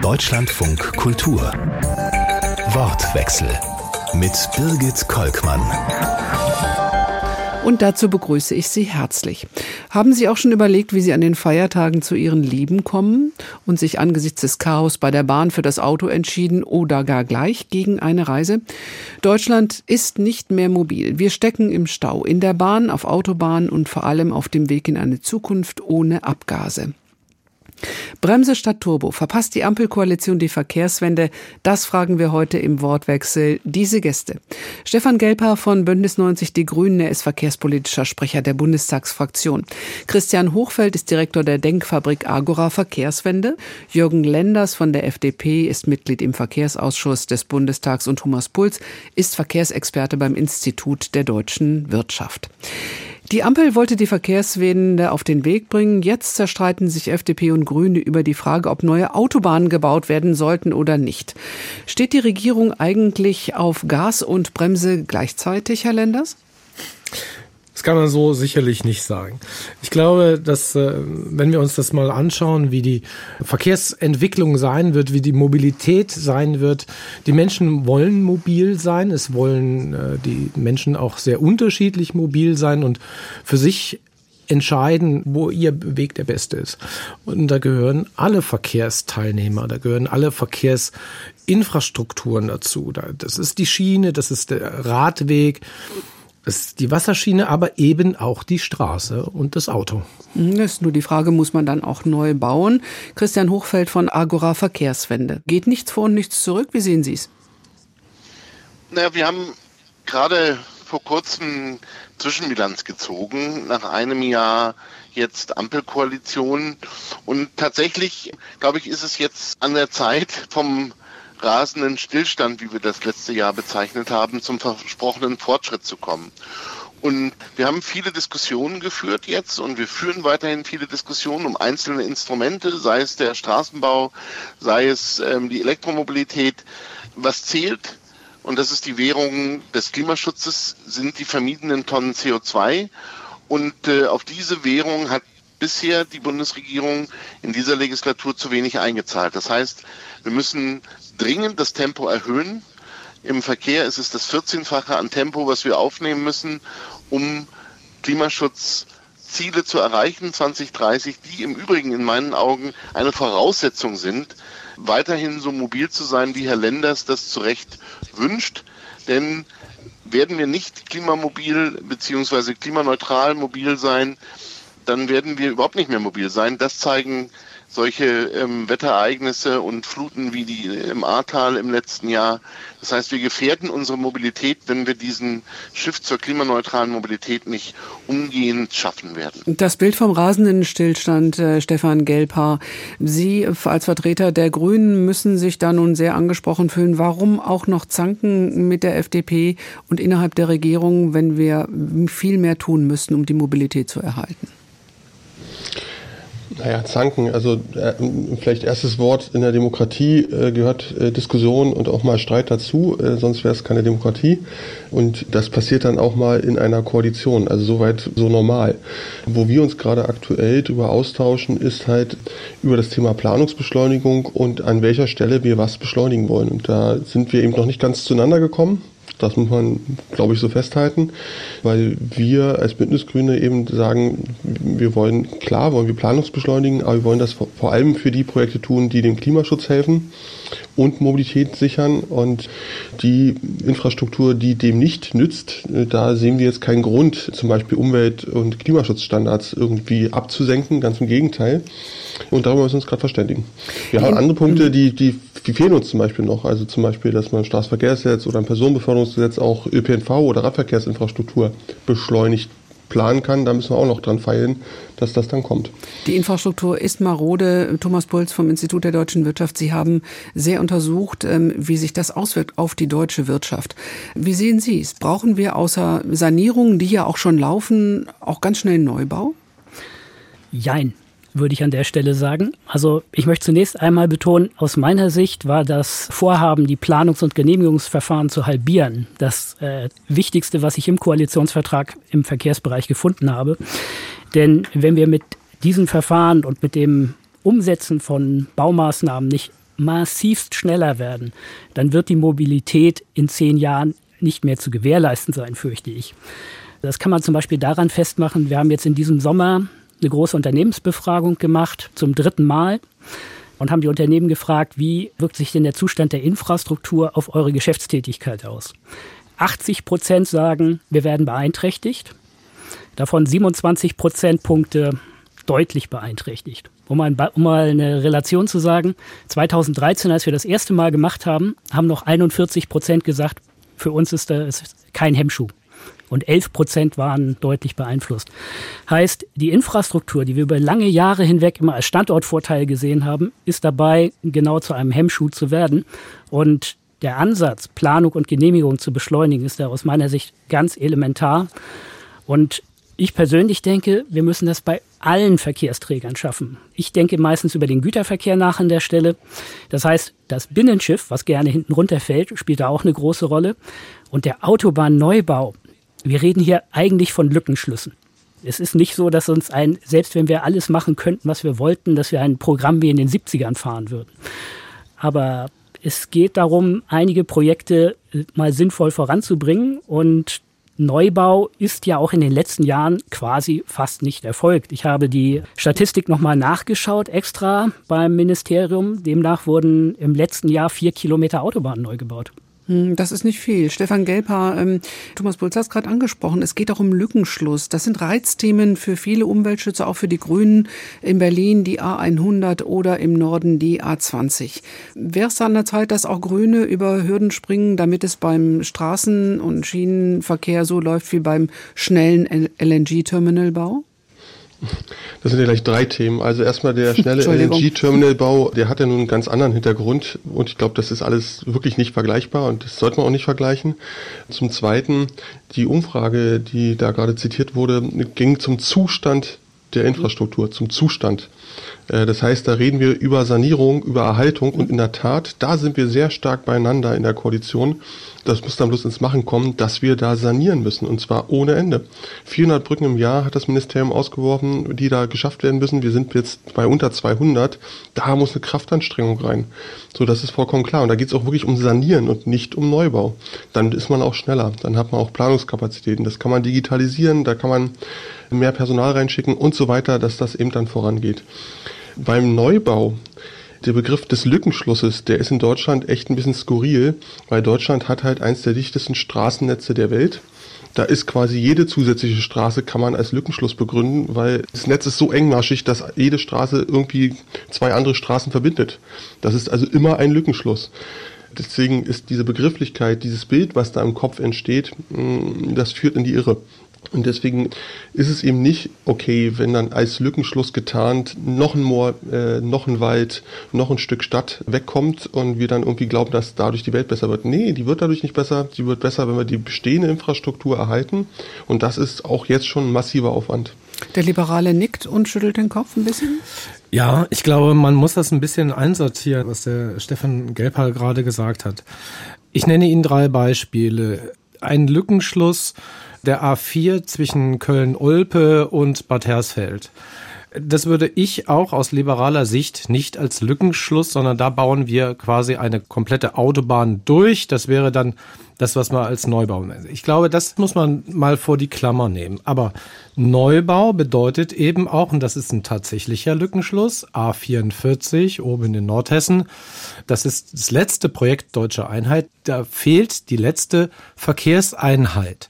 Deutschlandfunk Kultur. Wortwechsel mit Birgit Kolkmann. Und dazu begrüße ich Sie herzlich. Haben Sie auch schon überlegt, wie Sie an den Feiertagen zu Ihren Lieben kommen und sich angesichts des Chaos bei der Bahn für das Auto entschieden oder gar gleich gegen eine Reise? Deutschland ist nicht mehr mobil. Wir stecken im Stau, in der Bahn, auf Autobahnen und vor allem auf dem Weg in eine Zukunft ohne Abgase. Bremse statt Turbo. Verpasst die Ampelkoalition die Verkehrswende? Das fragen wir heute im Wortwechsel diese Gäste. Stefan Gelper von Bündnis 90 Die Grünen, er ist verkehrspolitischer Sprecher der Bundestagsfraktion. Christian Hochfeld ist Direktor der Denkfabrik Agora Verkehrswende. Jürgen Lenders von der FDP ist Mitglied im Verkehrsausschuss des Bundestags und Thomas Puls ist Verkehrsexperte beim Institut der deutschen Wirtschaft. Die Ampel wollte die Verkehrswende auf den Weg bringen. Jetzt zerstreiten sich FDP und Grüne über die Frage, ob neue Autobahnen gebaut werden sollten oder nicht. Steht die Regierung eigentlich auf Gas und Bremse gleichzeitig, Herr Lenders? Das kann man so sicherlich nicht sagen. Ich glaube, dass äh, wenn wir uns das mal anschauen, wie die Verkehrsentwicklung sein wird, wie die Mobilität sein wird, die Menschen wollen mobil sein, es wollen äh, die Menschen auch sehr unterschiedlich mobil sein und für sich entscheiden, wo ihr Weg der beste ist. Und da gehören alle Verkehrsteilnehmer, da gehören alle Verkehrsinfrastrukturen dazu. Das ist die Schiene, das ist der Radweg, das ist die Wasserschiene, aber eben auch die Straße und das Auto. Mhm, das ist nur die Frage, muss man dann auch neu bauen? Christian Hochfeld von Agora Verkehrswende. Geht nichts vor und nichts zurück? Wie sehen Sie es? Naja, wir haben gerade vor kurzem Zwischenbilanz gezogen, nach einem Jahr jetzt Ampelkoalition. Und tatsächlich, glaube ich, ist es jetzt an der Zeit, vom rasenden Stillstand, wie wir das letzte Jahr bezeichnet haben, zum versprochenen Fortschritt zu kommen. Und wir haben viele Diskussionen geführt jetzt und wir führen weiterhin viele Diskussionen um einzelne Instrumente, sei es der Straßenbau, sei es ähm, die Elektromobilität. Was zählt, und das ist die Währung des Klimaschutzes, sind die vermiedenen Tonnen CO2. Und äh, auf diese Währung hat bisher die Bundesregierung in dieser Legislatur zu wenig eingezahlt. Das heißt, wir müssen dringend das Tempo erhöhen. Im Verkehr ist es das 14-fache an Tempo, was wir aufnehmen müssen, um Klimaschutzziele zu erreichen 2030, die im Übrigen in meinen Augen eine Voraussetzung sind, weiterhin so mobil zu sein, wie Herr Lenders das zu Recht wünscht. Denn werden wir nicht klimamobil bzw. klimaneutral mobil sein, dann werden wir überhaupt nicht mehr mobil sein. Das zeigen solche ähm, Wetterereignisse und Fluten wie die im Ahrtal im letzten Jahr. Das heißt, wir gefährden unsere Mobilität, wenn wir diesen Shift zur klimaneutralen Mobilität nicht umgehend schaffen werden. Das Bild vom rasenden Stillstand, äh, Stefan Gelbhaar. Sie als Vertreter der Grünen müssen sich da nun sehr angesprochen fühlen. Warum auch noch zanken mit der FDP und innerhalb der Regierung, wenn wir viel mehr tun müssen, um die Mobilität zu erhalten? Naja, zanken, also äh, vielleicht erstes Wort in der Demokratie äh, gehört äh, Diskussion und auch mal Streit dazu, äh, sonst wäre es keine Demokratie. Und das passiert dann auch mal in einer Koalition, also soweit so normal. Wo wir uns gerade aktuell darüber austauschen, ist halt über das Thema Planungsbeschleunigung und an welcher Stelle wir was beschleunigen wollen. Und da sind wir eben noch nicht ganz zueinander gekommen. Das muss man, glaube ich, so festhalten, weil wir als Bündnisgrüne eben sagen, wir wollen, klar, wollen wir Planungsbeschleunigen, aber wir wollen das vor allem für die Projekte tun, die dem Klimaschutz helfen und Mobilität sichern. Und die Infrastruktur, die dem nicht nützt, da sehen wir jetzt keinen Grund, zum Beispiel Umwelt- und Klimaschutzstandards irgendwie abzusenken, ganz im Gegenteil. Und darüber müssen wir uns gerade verständigen. Wir haben andere Punkte, die, die, die fehlen uns zum Beispiel noch. Also zum Beispiel, dass man ein Straßenverkehrsgesetz oder ein Personenbeförderungsgesetz auch ÖPNV oder Radverkehrsinfrastruktur beschleunigt planen kann. Da müssen wir auch noch dran feilen, dass das dann kommt. Die Infrastruktur ist marode. Thomas Puls vom Institut der deutschen Wirtschaft. Sie haben sehr untersucht, ähm, wie sich das auswirkt auf die deutsche Wirtschaft. Wie sehen Sie es? Brauchen wir außer Sanierungen, die ja auch schon laufen, auch ganz schnell Neubau? Jein würde ich an der Stelle sagen. Also ich möchte zunächst einmal betonen, aus meiner Sicht war das Vorhaben, die Planungs- und Genehmigungsverfahren zu halbieren, das äh, Wichtigste, was ich im Koalitionsvertrag im Verkehrsbereich gefunden habe. Denn wenn wir mit diesen Verfahren und mit dem Umsetzen von Baumaßnahmen nicht massivst schneller werden, dann wird die Mobilität in zehn Jahren nicht mehr zu gewährleisten sein, fürchte ich. Das kann man zum Beispiel daran festmachen, wir haben jetzt in diesem Sommer eine große Unternehmensbefragung gemacht, zum dritten Mal, und haben die Unternehmen gefragt, wie wirkt sich denn der Zustand der Infrastruktur auf eure Geschäftstätigkeit aus? 80 Prozent sagen, wir werden beeinträchtigt. Davon 27 Prozentpunkte deutlich beeinträchtigt. Um mal, um mal eine Relation zu sagen, 2013, als wir das erste Mal gemacht haben, haben noch 41 Prozent gesagt, für uns ist das kein Hemmschuh. Und 11 Prozent waren deutlich beeinflusst. Heißt, die Infrastruktur, die wir über lange Jahre hinweg immer als Standortvorteil gesehen haben, ist dabei, genau zu einem Hemmschuh zu werden. Und der Ansatz, Planung und Genehmigung zu beschleunigen, ist da aus meiner Sicht ganz elementar. Und ich persönlich denke, wir müssen das bei allen Verkehrsträgern schaffen. Ich denke meistens über den Güterverkehr nach an der Stelle. Das heißt, das Binnenschiff, was gerne hinten runterfällt, spielt da auch eine große Rolle. Und der Autobahnneubau, wir reden hier eigentlich von Lückenschlüssen. Es ist nicht so, dass uns ein, selbst wenn wir alles machen könnten, was wir wollten, dass wir ein Programm wie in den 70ern fahren würden. Aber es geht darum, einige Projekte mal sinnvoll voranzubringen und Neubau ist ja auch in den letzten Jahren quasi fast nicht erfolgt. Ich habe die Statistik nochmal nachgeschaut, extra beim Ministerium. Demnach wurden im letzten Jahr vier Kilometer Autobahnen neu gebaut. Hm, das ist nicht viel. Stefan Gelper, ähm, Thomas Bulz hat es gerade angesprochen. Es geht auch um Lückenschluss. Das sind Reizthemen für viele Umweltschützer, auch für die Grünen in Berlin, die A100 oder im Norden die A20. Wäre es an der Zeit, dass auch Grüne über Hürden springen, damit es beim Straßen- und Schienenverkehr so läuft wie beim schnellen LNG-Terminalbau? Das sind ja gleich drei Themen. Also erstmal der schnelle LNG-Terminalbau, der hat ja nun einen ganz anderen Hintergrund und ich glaube, das ist alles wirklich nicht vergleichbar und das sollte man auch nicht vergleichen. Zum Zweiten, die Umfrage, die da gerade zitiert wurde, ging zum Zustand der Infrastruktur, zum Zustand. Äh, das heißt, da reden wir über Sanierung, über Erhaltung und in der Tat, da sind wir sehr stark beieinander in der Koalition. Das muss dann bloß ins Machen kommen, dass wir da sanieren müssen und zwar ohne Ende. 400 Brücken im Jahr hat das Ministerium ausgeworfen, die da geschafft werden müssen. Wir sind jetzt bei unter 200. Da muss eine Kraftanstrengung rein. So, das ist vollkommen klar. Und da geht es auch wirklich um Sanieren und nicht um Neubau. Dann ist man auch schneller. Dann hat man auch Planungskapazitäten. Das kann man digitalisieren. Da kann man mehr Personal reinschicken und so weiter, dass das eben dann vorangeht. Beim Neubau der Begriff des Lückenschlusses, der ist in Deutschland echt ein bisschen skurril, weil Deutschland hat halt eins der dichtesten Straßennetze der Welt. Da ist quasi jede zusätzliche Straße kann man als Lückenschluss begründen, weil das Netz ist so engmaschig, dass jede Straße irgendwie zwei andere Straßen verbindet. Das ist also immer ein Lückenschluss. Deswegen ist diese Begrifflichkeit, dieses Bild, was da im Kopf entsteht, mm, das führt in die Irre. Und deswegen ist es eben nicht okay, wenn dann als Lückenschluss getarnt noch ein Moor, äh, noch ein Wald, noch ein Stück Stadt wegkommt und wir dann irgendwie glauben, dass dadurch die Welt besser wird. Nee, die wird dadurch nicht besser. Sie wird besser, wenn wir die bestehende Infrastruktur erhalten. Und das ist auch jetzt schon ein massiver Aufwand. Der Liberale nickt und schüttelt den Kopf ein bisschen. Ja, ich glaube, man muss das ein bisschen einsortieren, was der Stefan Gelper gerade gesagt hat. Ich nenne Ihnen drei Beispiele. Ein Lückenschluss der A4 zwischen Köln-Olpe und Bad Hersfeld. Das würde ich auch aus liberaler Sicht nicht als Lückenschluss, sondern da bauen wir quasi eine komplette Autobahn durch. Das wäre dann das, was man als Neubau nennt. Ich glaube, das muss man mal vor die Klammer nehmen. Aber Neubau bedeutet eben auch, und das ist ein tatsächlicher Lückenschluss, A44 oben in Nordhessen. Das ist das letzte Projekt Deutsche Einheit. Da fehlt die letzte Verkehrseinheit.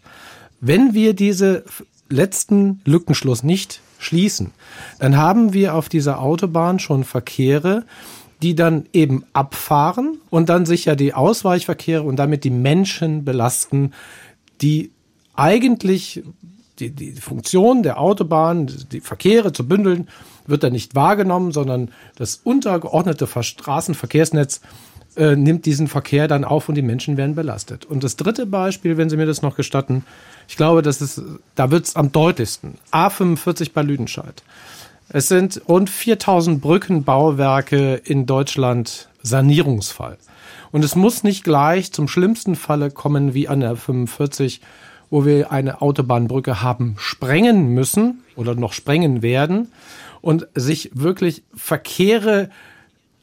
Wenn wir diese letzten Lückenschluss nicht schließen, dann haben wir auf dieser Autobahn schon Verkehre, die dann eben abfahren und dann sich ja die Ausweichverkehre und damit die Menschen belasten, die eigentlich die, die Funktion der Autobahn, die Verkehre zu bündeln, wird dann nicht wahrgenommen, sondern das untergeordnete Straßenverkehrsnetz äh, nimmt diesen Verkehr dann auf und die Menschen werden belastet. Und das dritte Beispiel, wenn Sie mir das noch gestatten, ich glaube, das ist, da wird es am deutlichsten. A45 bei Lüdenscheid. Es sind rund 4000 Brückenbauwerke in Deutschland Sanierungsfall. Und es muss nicht gleich zum schlimmsten Falle kommen wie an der 45, wo wir eine Autobahnbrücke haben sprengen müssen oder noch sprengen werden und sich wirklich Verkehre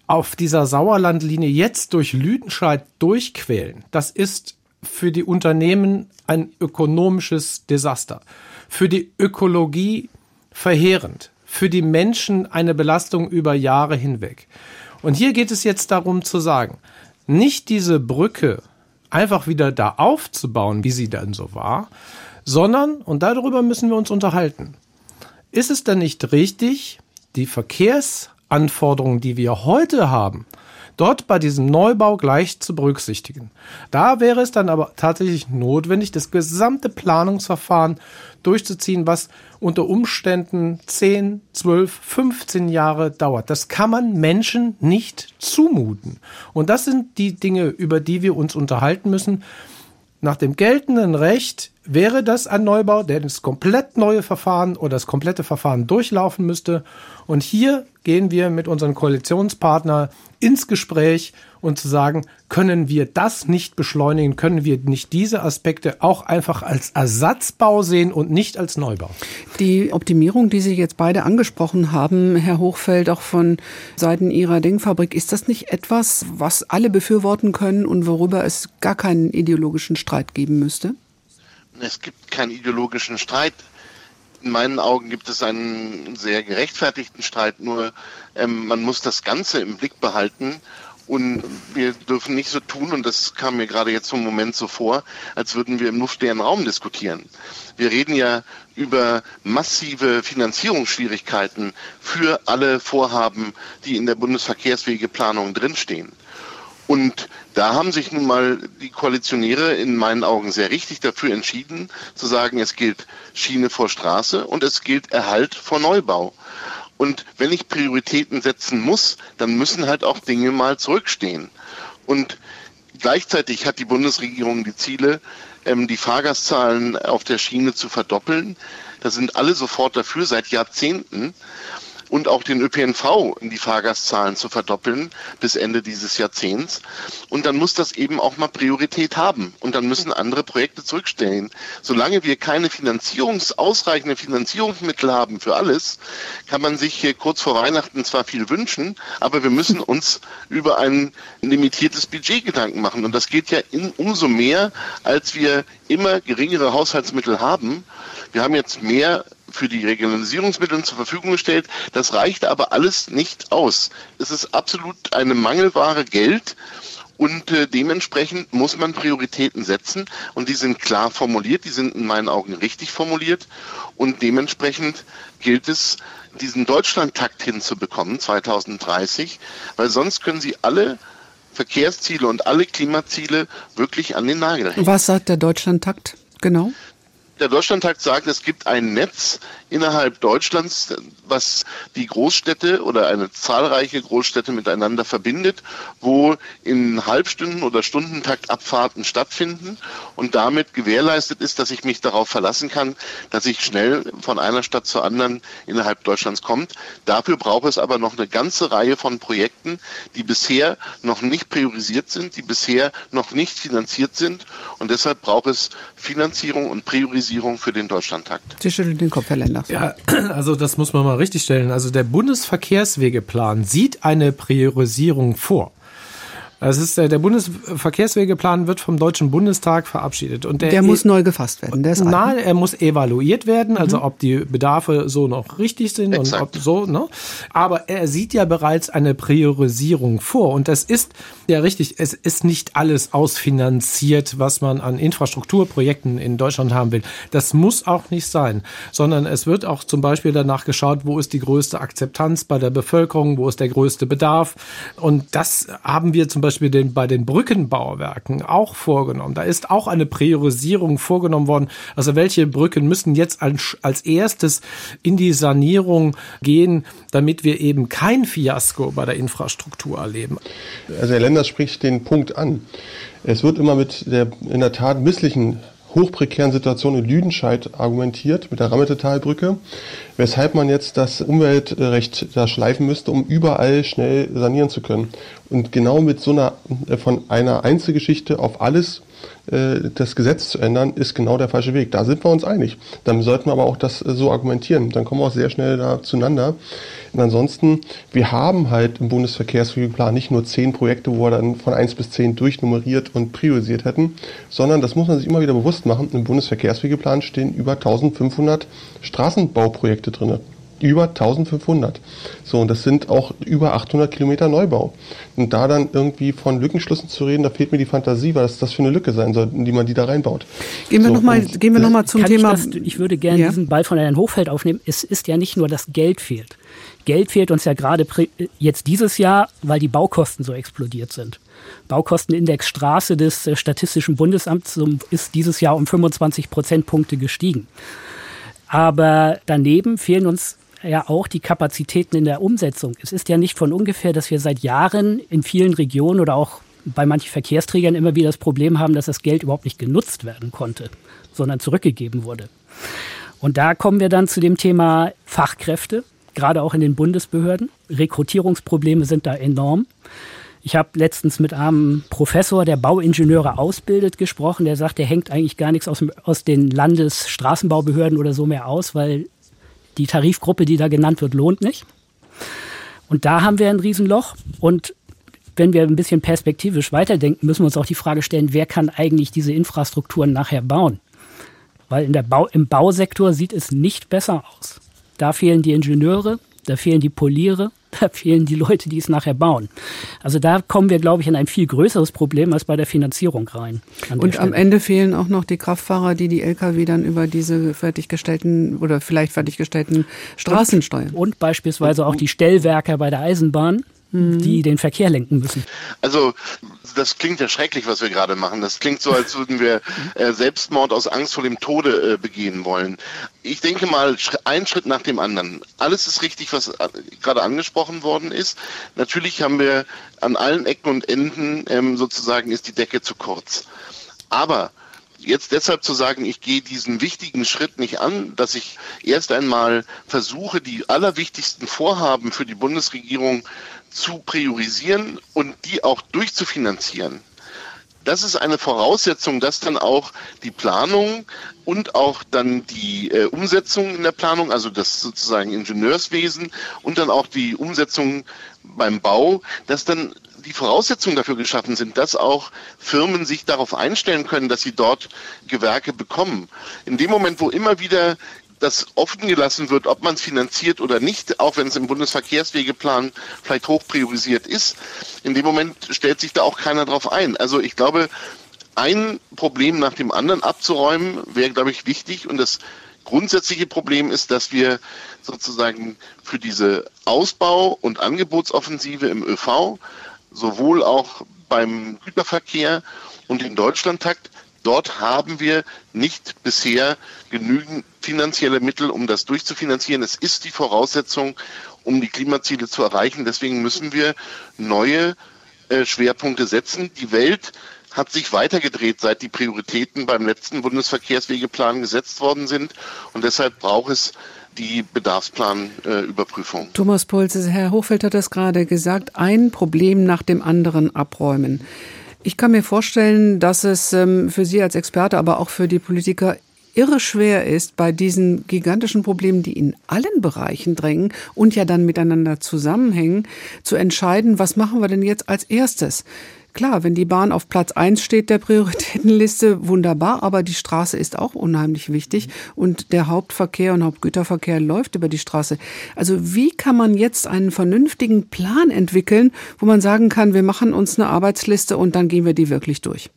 auf dieser Sauerlandlinie jetzt durch Lüdenscheid durchquälen, das ist für die Unternehmen ein ökonomisches Desaster, für die Ökologie verheerend, für die Menschen eine Belastung über Jahre hinweg. Und hier geht es jetzt darum zu sagen, nicht diese Brücke einfach wieder da aufzubauen, wie sie dann so war, sondern, und darüber müssen wir uns unterhalten, ist es denn nicht richtig, die Verkehrsanforderungen, die wir heute haben, dort bei diesem Neubau gleich zu berücksichtigen. Da wäre es dann aber tatsächlich notwendig, das gesamte Planungsverfahren durchzuziehen, was unter Umständen 10, 12, 15 Jahre dauert. Das kann man Menschen nicht zumuten. Und das sind die Dinge, über die wir uns unterhalten müssen. Nach dem geltenden Recht wäre das ein Neubau, der das komplett neue Verfahren oder das komplette Verfahren durchlaufen müsste. Und hier gehen wir mit unseren Koalitionspartnern ins Gespräch und zu sagen, können wir das nicht beschleunigen, können wir nicht diese Aspekte auch einfach als Ersatzbau sehen und nicht als Neubau. Die Optimierung, die Sie jetzt beide angesprochen haben, Herr Hochfeld, auch von Seiten Ihrer Denkfabrik, ist das nicht etwas, was alle befürworten können und worüber es gar keinen ideologischen Streit geben müsste? Es gibt keinen ideologischen Streit in meinen Augen gibt es einen sehr gerechtfertigten Streit, nur ähm, man muss das Ganze im Blick behalten und wir dürfen nicht so tun, und das kam mir gerade jetzt vom Moment so vor, als würden wir im luftleeren Raum diskutieren. Wir reden ja über massive Finanzierungsschwierigkeiten für alle Vorhaben, die in der Bundesverkehrswegeplanung drinstehen. Und da haben sich nun mal die Koalitionäre in meinen Augen sehr richtig dafür entschieden, zu sagen, es gilt Schiene vor Straße und es gilt Erhalt vor Neubau. Und wenn ich Prioritäten setzen muss, dann müssen halt auch Dinge mal zurückstehen. Und gleichzeitig hat die Bundesregierung die Ziele, ähm, die Fahrgastzahlen auf der Schiene zu verdoppeln. Da sind alle sofort dafür, seit Jahrzehnten und auch den ÖPNV in die Fahrgastzahlen zu verdoppeln bis Ende dieses Jahrzehnts. Und dann muss das eben auch mal Priorität haben. Und dann müssen andere Projekte zurückstellen. Solange wir keine Finanzierungs, ausreichende Finanzierungsmittel haben für alles, kann man sich hier kurz vor Weihnachten zwar viel wünschen, aber wir müssen uns über ein limitiertes Budget Gedanken machen. Und das geht ja in, umso mehr, als wir immer geringere Haushaltsmittel haben. Wir haben jetzt mehr für die Regionalisierungsmittel zur Verfügung gestellt. Das reicht aber alles nicht aus. Es ist absolut eine Mangelware Geld. Und äh, dementsprechend muss man Prioritäten setzen und die sind klar formuliert, die sind in meinen Augen richtig formuliert und dementsprechend gilt es, diesen Deutschlandtakt hinzubekommen 2030, weil sonst können sie alle Verkehrsziele und alle Klimaziele wirklich an den Nagel hängen. Was sagt der Deutschlandtakt genau? Der Deutschlandtag sagt, es gibt ein Netz innerhalb Deutschlands, was die Großstädte oder eine zahlreiche Großstädte miteinander verbindet, wo in Halbstunden oder Stundentakt Abfahrten stattfinden und damit gewährleistet ist, dass ich mich darauf verlassen kann, dass ich schnell von einer Stadt zur anderen innerhalb Deutschlands kommt. Dafür braucht es aber noch eine ganze Reihe von Projekten, die bisher noch nicht priorisiert sind, die bisher noch nicht finanziert sind und deshalb braucht es Finanzierung und Priorisierung für den Deutschlandtakt. Sie schütteln den Kopf, Herr Länder. Ja, also das muss man mal richtig stellen. Also der Bundesverkehrswegeplan sieht eine Priorisierung vor. Das ist, äh, der Bundesverkehrswegeplan wird vom Deutschen Bundestag verabschiedet. Und der, der muss e neu gefasst werden. Der ist nein, er muss evaluiert werden, also mhm. ob die Bedarfe so noch richtig sind Exakt. und ob so, ne? Aber er sieht ja bereits eine Priorisierung vor. Und das ist ja richtig, es ist nicht alles ausfinanziert, was man an Infrastrukturprojekten in Deutschland haben will. Das muss auch nicht sein, sondern es wird auch zum Beispiel danach geschaut, wo ist die größte Akzeptanz bei der Bevölkerung, wo ist der größte Bedarf. Und das haben wir zum Beispiel Beispiel den, bei den Brückenbauwerken auch vorgenommen. Da ist auch eine Priorisierung vorgenommen worden. Also welche Brücken müssen jetzt als, als erstes in die Sanierung gehen, damit wir eben kein Fiasko bei der Infrastruktur erleben. Also Herr Lenders spricht den Punkt an. Es wird immer mit der in der Tat misslichen hochprekären Situation in Lüdenscheid argumentiert mit der Rammetetalbrücke, weshalb man jetzt das Umweltrecht da schleifen müsste, um überall schnell sanieren zu können. Und genau mit so einer, äh, von einer Einzelgeschichte auf alles das Gesetz zu ändern, ist genau der falsche Weg. Da sind wir uns einig. Dann sollten wir aber auch das äh, so argumentieren. Dann kommen wir auch sehr schnell da zueinander. Und ansonsten, wir haben halt im Bundesverkehrswegeplan nicht nur zehn Projekte, wo wir dann von eins bis zehn durchnummeriert und priorisiert hätten, sondern das muss man sich immer wieder bewusst machen. Im Bundesverkehrswegeplan stehen über 1500 Straßenbauprojekte drinne über 1500. So, und das sind auch über 800 Kilometer Neubau. Und da dann irgendwie von Lückenschlüssen zu reden, da fehlt mir die Fantasie, was das für eine Lücke sein soll, in die man die da reinbaut. Gehen wir so, nochmal noch zum Thema. Ich, das, ich würde gerne ja. diesen Ball von Herrn Hochfeld aufnehmen. Es ist ja nicht nur, dass Geld fehlt. Geld fehlt uns ja gerade jetzt dieses Jahr, weil die Baukosten so explodiert sind. Baukostenindex Straße des äh, Statistischen Bundesamts ist dieses Jahr um 25 Prozentpunkte gestiegen. Aber daneben fehlen uns ja auch die Kapazitäten in der Umsetzung. Es ist ja nicht von ungefähr, dass wir seit Jahren in vielen Regionen oder auch bei manchen Verkehrsträgern immer wieder das Problem haben, dass das Geld überhaupt nicht genutzt werden konnte, sondern zurückgegeben wurde. Und da kommen wir dann zu dem Thema Fachkräfte, gerade auch in den Bundesbehörden. Rekrutierungsprobleme sind da enorm. Ich habe letztens mit einem Professor, der Bauingenieure ausbildet, gesprochen. Der sagt, der hängt eigentlich gar nichts aus, aus den Landesstraßenbaubehörden oder so mehr aus, weil die Tarifgruppe, die da genannt wird, lohnt nicht. Und da haben wir ein Riesenloch. Und wenn wir ein bisschen perspektivisch weiterdenken, müssen wir uns auch die Frage stellen, wer kann eigentlich diese Infrastrukturen nachher bauen? Weil in der Bau, im Bausektor sieht es nicht besser aus. Da fehlen die Ingenieure, da fehlen die Poliere, da fehlen die Leute, die es nachher bauen. Also da kommen wir, glaube ich, in ein viel größeres Problem als bei der Finanzierung rein. Und am Ende fehlen auch noch die Kraftfahrer, die die Lkw dann über diese fertiggestellten oder vielleicht fertiggestellten Straßen und, steuern. Und beispielsweise auch die Stellwerker bei der Eisenbahn Die den Verkehr lenken müssen. Also das klingt ja schrecklich, was wir gerade machen. Das klingt so, als würden wir äh, Selbstmord aus Angst vor dem Tode äh, begehen wollen. Ich denke mal, ein Schritt nach dem anderen. Alles ist richtig, was äh, gerade angesprochen worden ist. Natürlich haben wir an allen Ecken und Enden ähm, sozusagen ist die Decke zu kurz. Aber jetzt deshalb zu sagen, ich gehe diesen wichtigen Schritt nicht an, dass ich erst einmal versuche, die allerwichtigsten Vorhaben für die Bundesregierung zu priorisieren und die auch durchzufinanzieren. Das ist eine Voraussetzung, dass dann auch die Planung und auch dann die äh, Umsetzung in der Planung, also das sozusagen Ingenieurswesen und dann auch die Umsetzung beim Bau, dass dann die Voraussetzungen dafür geschaffen sind, dass auch Firmen sich darauf einstellen können, dass sie dort Gewerke bekommen. In dem Moment, wo immer wieder das offen gelassen wird, ob man es finanziert oder nicht, auch wenn es im Bundesverkehrswegeplan vielleicht hoch priorisiert ist, in dem Moment stellt sich da auch keiner drauf ein. Also ich glaube, ein Problem nach dem anderen abzuräumen, wäre, glaube ich, wichtig. Und das grundsätzliche Problem ist, dass wir sozusagen für diese Ausbau- und Angebotsoffensive im ÖV sowohl auch beim Güterverkehr und im Deutschlandtakt. Dort haben wir nicht bisher genügend finanzielle Mittel, um das durchzufinanzieren. Es ist die Voraussetzung, um die Klimaziele zu erreichen. Deswegen müssen wir neue äh, Schwerpunkte setzen. Die Welt hat sich weitergedreht, seit die Prioritäten beim letzten Bundesverkehrswegeplan gesetzt worden sind. Und deshalb braucht es die Bedarfsplanüberprüfung. Äh, Thomas Puls, Herr Hochfeld hat das gerade gesagt, ein Problem nach dem anderen abräumen. Ich kann mir vorstellen, dass es ähm, für Sie als Experte, aber auch für die Politiker irre schwer ist, bei diesen gigantischen Problemen, die in allen Bereichen drängen und ja dann miteinander zusammenhängen, zu entscheiden, was machen wir denn jetzt als erstes? Klar, wenn die Bahn auf Platz eins steht der Prioritätenliste, wunderbar, aber die Straße ist auch unheimlich wichtig und der Hauptverkehr und Hauptgüterverkehr läuft über die Straße. Also wie kann man jetzt einen vernünftigen Plan entwickeln, wo man sagen kann, wir machen uns eine Arbeitsliste und dann gehen wir die wirklich durch?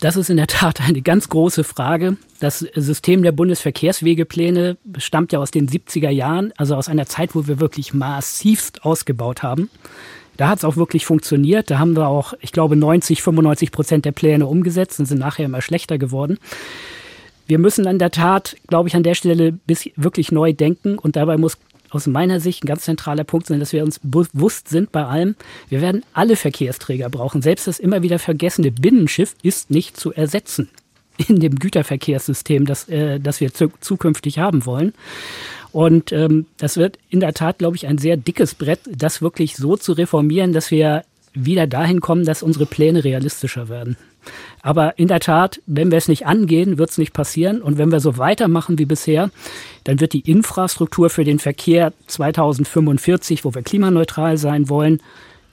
Das ist in der Tat eine ganz große Frage. Das System der Bundesverkehrswegepläne stammt ja aus den 70er Jahren, also aus einer Zeit, wo wir wirklich massivst ausgebaut haben. Da hat es auch wirklich funktioniert. Da haben wir auch, ich glaube, 90, 95 Prozent der Pläne umgesetzt und sind nachher immer schlechter geworden. Wir müssen in der Tat, glaube ich, an der Stelle wirklich neu denken und dabei muss aus meiner Sicht ein ganz zentraler Punkt sein, dass wir uns bewusst sind bei allem, wir werden alle Verkehrsträger brauchen. Selbst das immer wieder vergessene Binnenschiff ist nicht zu ersetzen in dem Güterverkehrssystem, das, äh, das wir zukünftig haben wollen. Und ähm, das wird in der Tat, glaube ich, ein sehr dickes Brett, das wirklich so zu reformieren, dass wir wieder dahin kommen, dass unsere Pläne realistischer werden. Aber in der Tat, wenn wir es nicht angehen, wird es nicht passieren. Und wenn wir so weitermachen wie bisher, dann wird die Infrastruktur für den Verkehr 2045, wo wir klimaneutral sein wollen,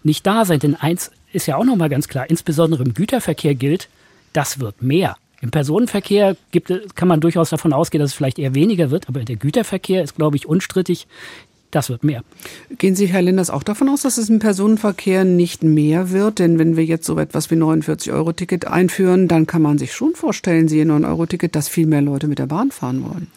nicht da sein. Denn eins ist ja auch nochmal ganz klar, insbesondere im Güterverkehr gilt, das wird mehr. Im Personenverkehr gibt, kann man durchaus davon ausgehen, dass es vielleicht eher weniger wird, aber der Güterverkehr ist, glaube ich, unstrittig. Das wird mehr. Gehen Sie, Herr Linders, auch davon aus, dass es im Personenverkehr nicht mehr wird? Denn wenn wir jetzt so etwas wie 49-Euro-Ticket einführen, dann kann man sich schon vorstellen, Sie 9-Euro-Ticket, dass viel mehr Leute mit der Bahn fahren wollen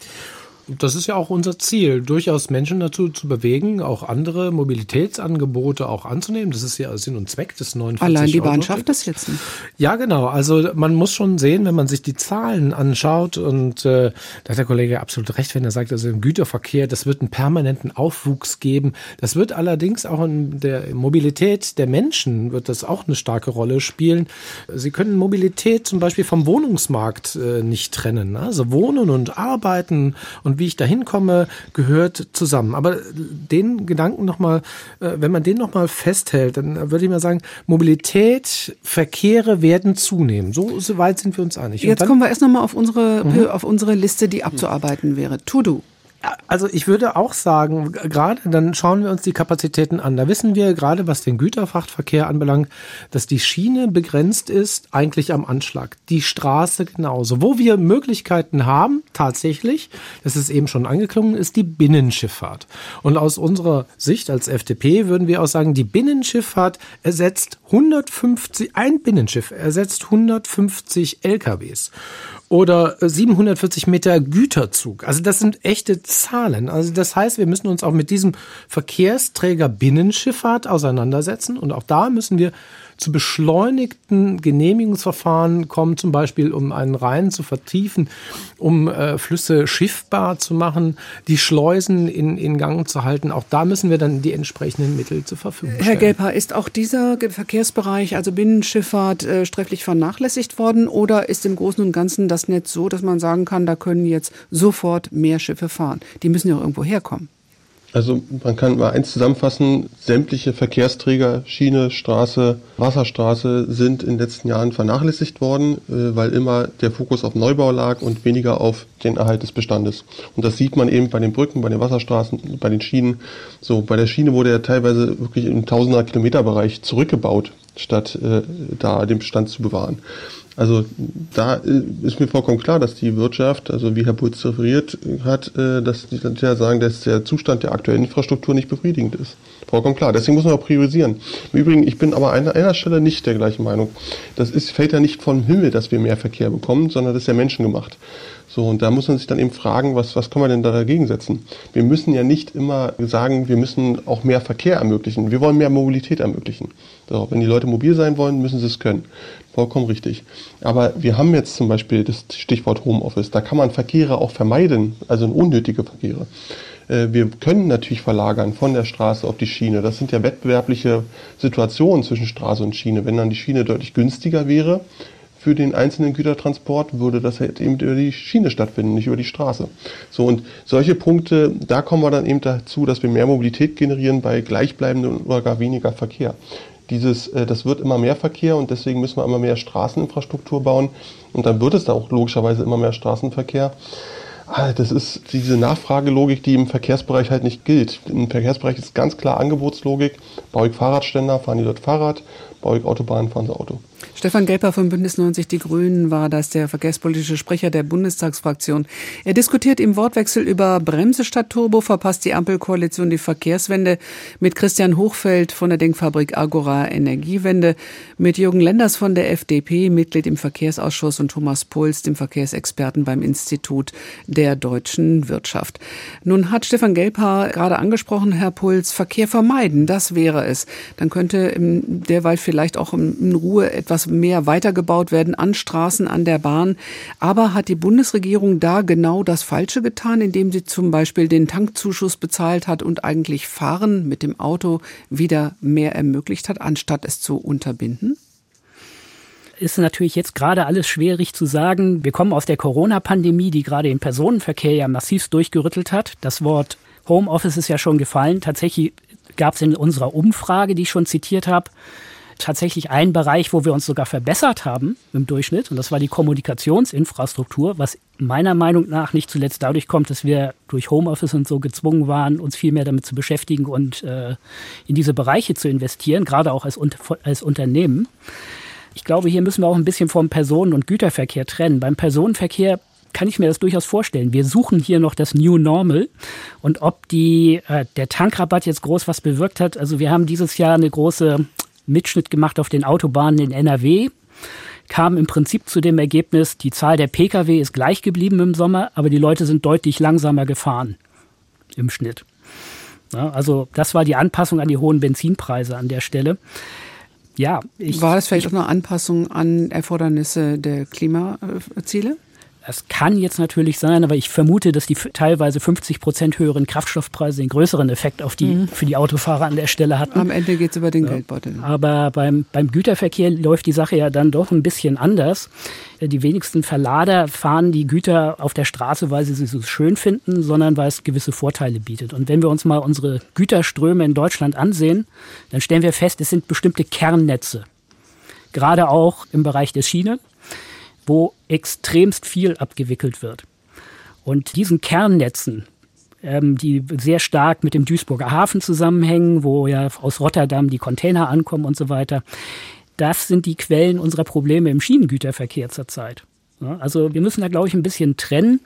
das ist ja auch unser Ziel, durchaus Menschen dazu zu bewegen, auch andere Mobilitätsangebote auch anzunehmen. Das ist ja Sinn und Zweck des 49 Allein die Bahn schafft das jetzt nicht. Ja, genau. Also man muss schon sehen, wenn man sich die Zahlen anschaut und äh, da hat der Kollege absolut recht, wenn er sagt, also im Güterverkehr, das wird einen permanenten Aufwuchs geben. Das wird allerdings auch in der Mobilität der Menschen wird das auch eine starke Rolle spielen. Sie können Mobilität zum Beispiel vom Wohnungsmarkt äh, nicht trennen. Also Wohnen und Arbeiten und wie ich da hinkomme, gehört zusammen. Aber den Gedanken nochmal, äh, wenn man den nochmal festhält, dann würde ich mal sagen, Mobilität, Verkehre werden zunehmen. So, so weit sind wir uns einig. Jetzt kommen wir erst nochmal auf unsere, mhm. auf unsere Liste, die abzuarbeiten wäre. To-Do. Also ich würde auch sagen, gerade dann schauen wir uns die Kapazitäten an. Da wissen wir gerade, was den Güterfrachtverkehr anbelangt, dass die Schiene begrenzt ist, eigentlich am Anschlag. Die Straße genauso. Wo wir Möglichkeiten haben, tatsächlich, das ist eben schon angeklungen, ist die Binnenschifffahrt. Und aus unserer Sicht als FDP würden wir auch sagen, die Binnenschifffahrt ersetzt 150, ein Binnenschiff ersetzt 150 LKWs oder 740 Meter Güterzug. Also das sind echte Zahlen. Also das heißt, wir müssen uns auch mit diesem Verkehrsträger Binnenschifffahrt auseinandersetzen und auch da müssen wir zu beschleunigten Genehmigungsverfahren kommen, zum Beispiel um einen Rhein zu vertiefen, um äh, Flüsse schiffbar zu machen, die Schleusen in, in Gang zu halten. Auch da müssen wir dann die entsprechenden Mittel zur Verfügung stellen. Herr Gelper, ist auch dieser Verkehrsbereich, also Binnenschifffahrt, äh, sträflich vernachlässigt worden oder ist im Großen und Ganzen das Netz so, dass man sagen kann, da können jetzt sofort mehr Schiffe fahren? Die müssen ja auch irgendwo herkommen. Also man kann mal eins zusammenfassen, sämtliche Verkehrsträger, Schiene, Straße, Wasserstraße sind in den letzten Jahren vernachlässigt worden, äh, weil immer der Fokus auf Neubau lag und weniger auf den Erhalt des Bestandes. Und das sieht man eben bei den Brücken, bei den Wasserstraßen, bei den Schienen. So, bei der Schiene wurde ja teilweise wirklich im Tausender Kilometer zurückgebaut, statt äh, da den Bestand zu bewahren. Also da äh, ist mir vollkommen klar, dass die Wirtschaft, also wie Herr Pulz referiert hat, äh, dass die ja sagen, dass der Zustand der aktuellen Infrastruktur nicht befriedigend ist. Vollkommen klar. Deswegen muss man auch priorisieren. Im Übrigen, ich bin aber an einer Stelle nicht der gleichen Meinung. Das ist, fällt ja nicht vom Himmel, dass wir mehr Verkehr bekommen, sondern das ist ja menschengemacht. So, und da muss man sich dann eben fragen, was, was kann man denn da dagegen setzen? Wir müssen ja nicht immer sagen, wir müssen auch mehr Verkehr ermöglichen. Wir wollen mehr Mobilität ermöglichen. So, wenn die Leute mobil sein wollen, müssen sie es können. Vollkommen richtig. Aber wir haben jetzt zum Beispiel das Stichwort Homeoffice. Da kann man Verkehre auch vermeiden, also unnötige Verkehre. Äh, wir können natürlich verlagern von der Straße auf die Schiene. Das sind ja wettbewerbliche Situationen zwischen Straße und Schiene. Wenn dann die Schiene deutlich günstiger wäre, für den einzelnen Gütertransport würde das halt eben über die Schiene stattfinden, nicht über die Straße. So und solche Punkte, da kommen wir dann eben dazu, dass wir mehr Mobilität generieren bei gleichbleibendem oder gar weniger Verkehr. Dieses, äh, das wird immer mehr Verkehr und deswegen müssen wir immer mehr Straßeninfrastruktur bauen und dann wird es da auch logischerweise immer mehr Straßenverkehr. Ah, das ist diese Nachfragelogik, die im Verkehrsbereich halt nicht gilt. Im Verkehrsbereich ist ganz klar Angebotslogik. Baue ich Fahrradständer, fahren die dort Fahrrad. Baue ich Autobahnen, fahren sie Auto. Stefan Gelper von Bündnis 90 Die Grünen war das, der verkehrspolitische Sprecher der Bundestagsfraktion. Er diskutiert im Wortwechsel über Bremse statt Turbo, verpasst die Ampelkoalition die Verkehrswende mit Christian Hochfeld von der Denkfabrik Agora Energiewende, mit Jürgen Lenders von der FDP, Mitglied im Verkehrsausschuss und Thomas Puls, dem Verkehrsexperten beim Institut der deutschen Wirtschaft. Nun hat Stefan Gelper gerade angesprochen, Herr Puls, Verkehr vermeiden, das wäre es. Dann könnte derweil vielleicht auch in Ruhe etwas mehr weitergebaut werden an Straßen, an der Bahn. Aber hat die Bundesregierung da genau das Falsche getan, indem sie zum Beispiel den Tankzuschuss bezahlt hat und eigentlich Fahren mit dem Auto wieder mehr ermöglicht hat, anstatt es zu unterbinden? ist natürlich jetzt gerade alles schwierig zu sagen. Wir kommen aus der Corona-Pandemie, die gerade den Personenverkehr ja massiv durchgerüttelt hat. Das Wort Homeoffice ist ja schon gefallen. Tatsächlich gab es in unserer Umfrage, die ich schon zitiert habe, tatsächlich einen Bereich, wo wir uns sogar verbessert haben im Durchschnitt. Und das war die Kommunikationsinfrastruktur, was meiner Meinung nach nicht zuletzt dadurch kommt, dass wir durch Homeoffice und so gezwungen waren, uns viel mehr damit zu beschäftigen und äh, in diese Bereiche zu investieren, gerade auch als, als Unternehmen. Ich glaube, hier müssen wir auch ein bisschen vom Personen- und Güterverkehr trennen. Beim Personenverkehr kann ich mir das durchaus vorstellen. Wir suchen hier noch das New Normal und ob die, äh, der Tankrabatt jetzt groß was bewirkt hat. Also wir haben dieses Jahr eine große Mitschnitt gemacht auf den Autobahnen in NRW kam im Prinzip zu dem Ergebnis, die Zahl der Pkw ist gleich geblieben im Sommer, aber die Leute sind deutlich langsamer gefahren im Schnitt. Ja, also das war die Anpassung an die hohen Benzinpreise an der Stelle. Ja, ich, war das vielleicht ich, auch eine Anpassung an Erfordernisse der Klimaziele? Das kann jetzt natürlich sein, aber ich vermute, dass die teilweise 50 Prozent höheren Kraftstoffpreise den größeren Effekt auf die, mhm. für die Autofahrer an der Stelle hatten. Am Ende geht es über den ja. Geldbeutel. Aber beim, beim Güterverkehr läuft die Sache ja dann doch ein bisschen anders. Die wenigsten Verlader fahren die Güter auf der Straße, weil sie sie so schön finden, sondern weil es gewisse Vorteile bietet. Und wenn wir uns mal unsere Güterströme in Deutschland ansehen, dann stellen wir fest, es sind bestimmte Kernnetze. Gerade auch im Bereich der Schiene wo extremst viel abgewickelt wird. Und diesen Kernnetzen, ähm, die sehr stark mit dem Duisburger Hafen zusammenhängen, wo ja aus Rotterdam die Container ankommen und so weiter, das sind die Quellen unserer Probleme im Schienengüterverkehr zurzeit. Ja, also wir müssen da, glaube ich, ein bisschen trennen.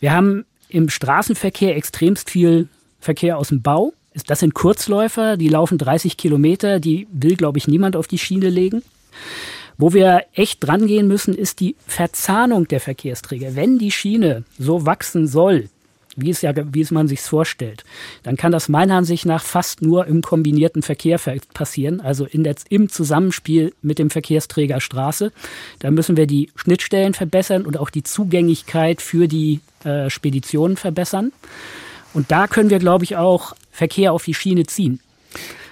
Wir haben im Straßenverkehr extremst viel Verkehr aus dem Bau. Das sind Kurzläufer, die laufen 30 Kilometer, die will, glaube ich, niemand auf die Schiene legen. Wo wir echt dran gehen müssen, ist die Verzahnung der Verkehrsträger. Wenn die Schiene so wachsen soll, wie es ja, wie es man sich vorstellt, dann kann das meiner Ansicht nach fast nur im kombinierten Verkehr passieren, also in der, im Zusammenspiel mit dem Verkehrsträger Straße. Da müssen wir die Schnittstellen verbessern und auch die Zugänglichkeit für die äh, Speditionen verbessern. Und da können wir, glaube ich, auch Verkehr auf die Schiene ziehen.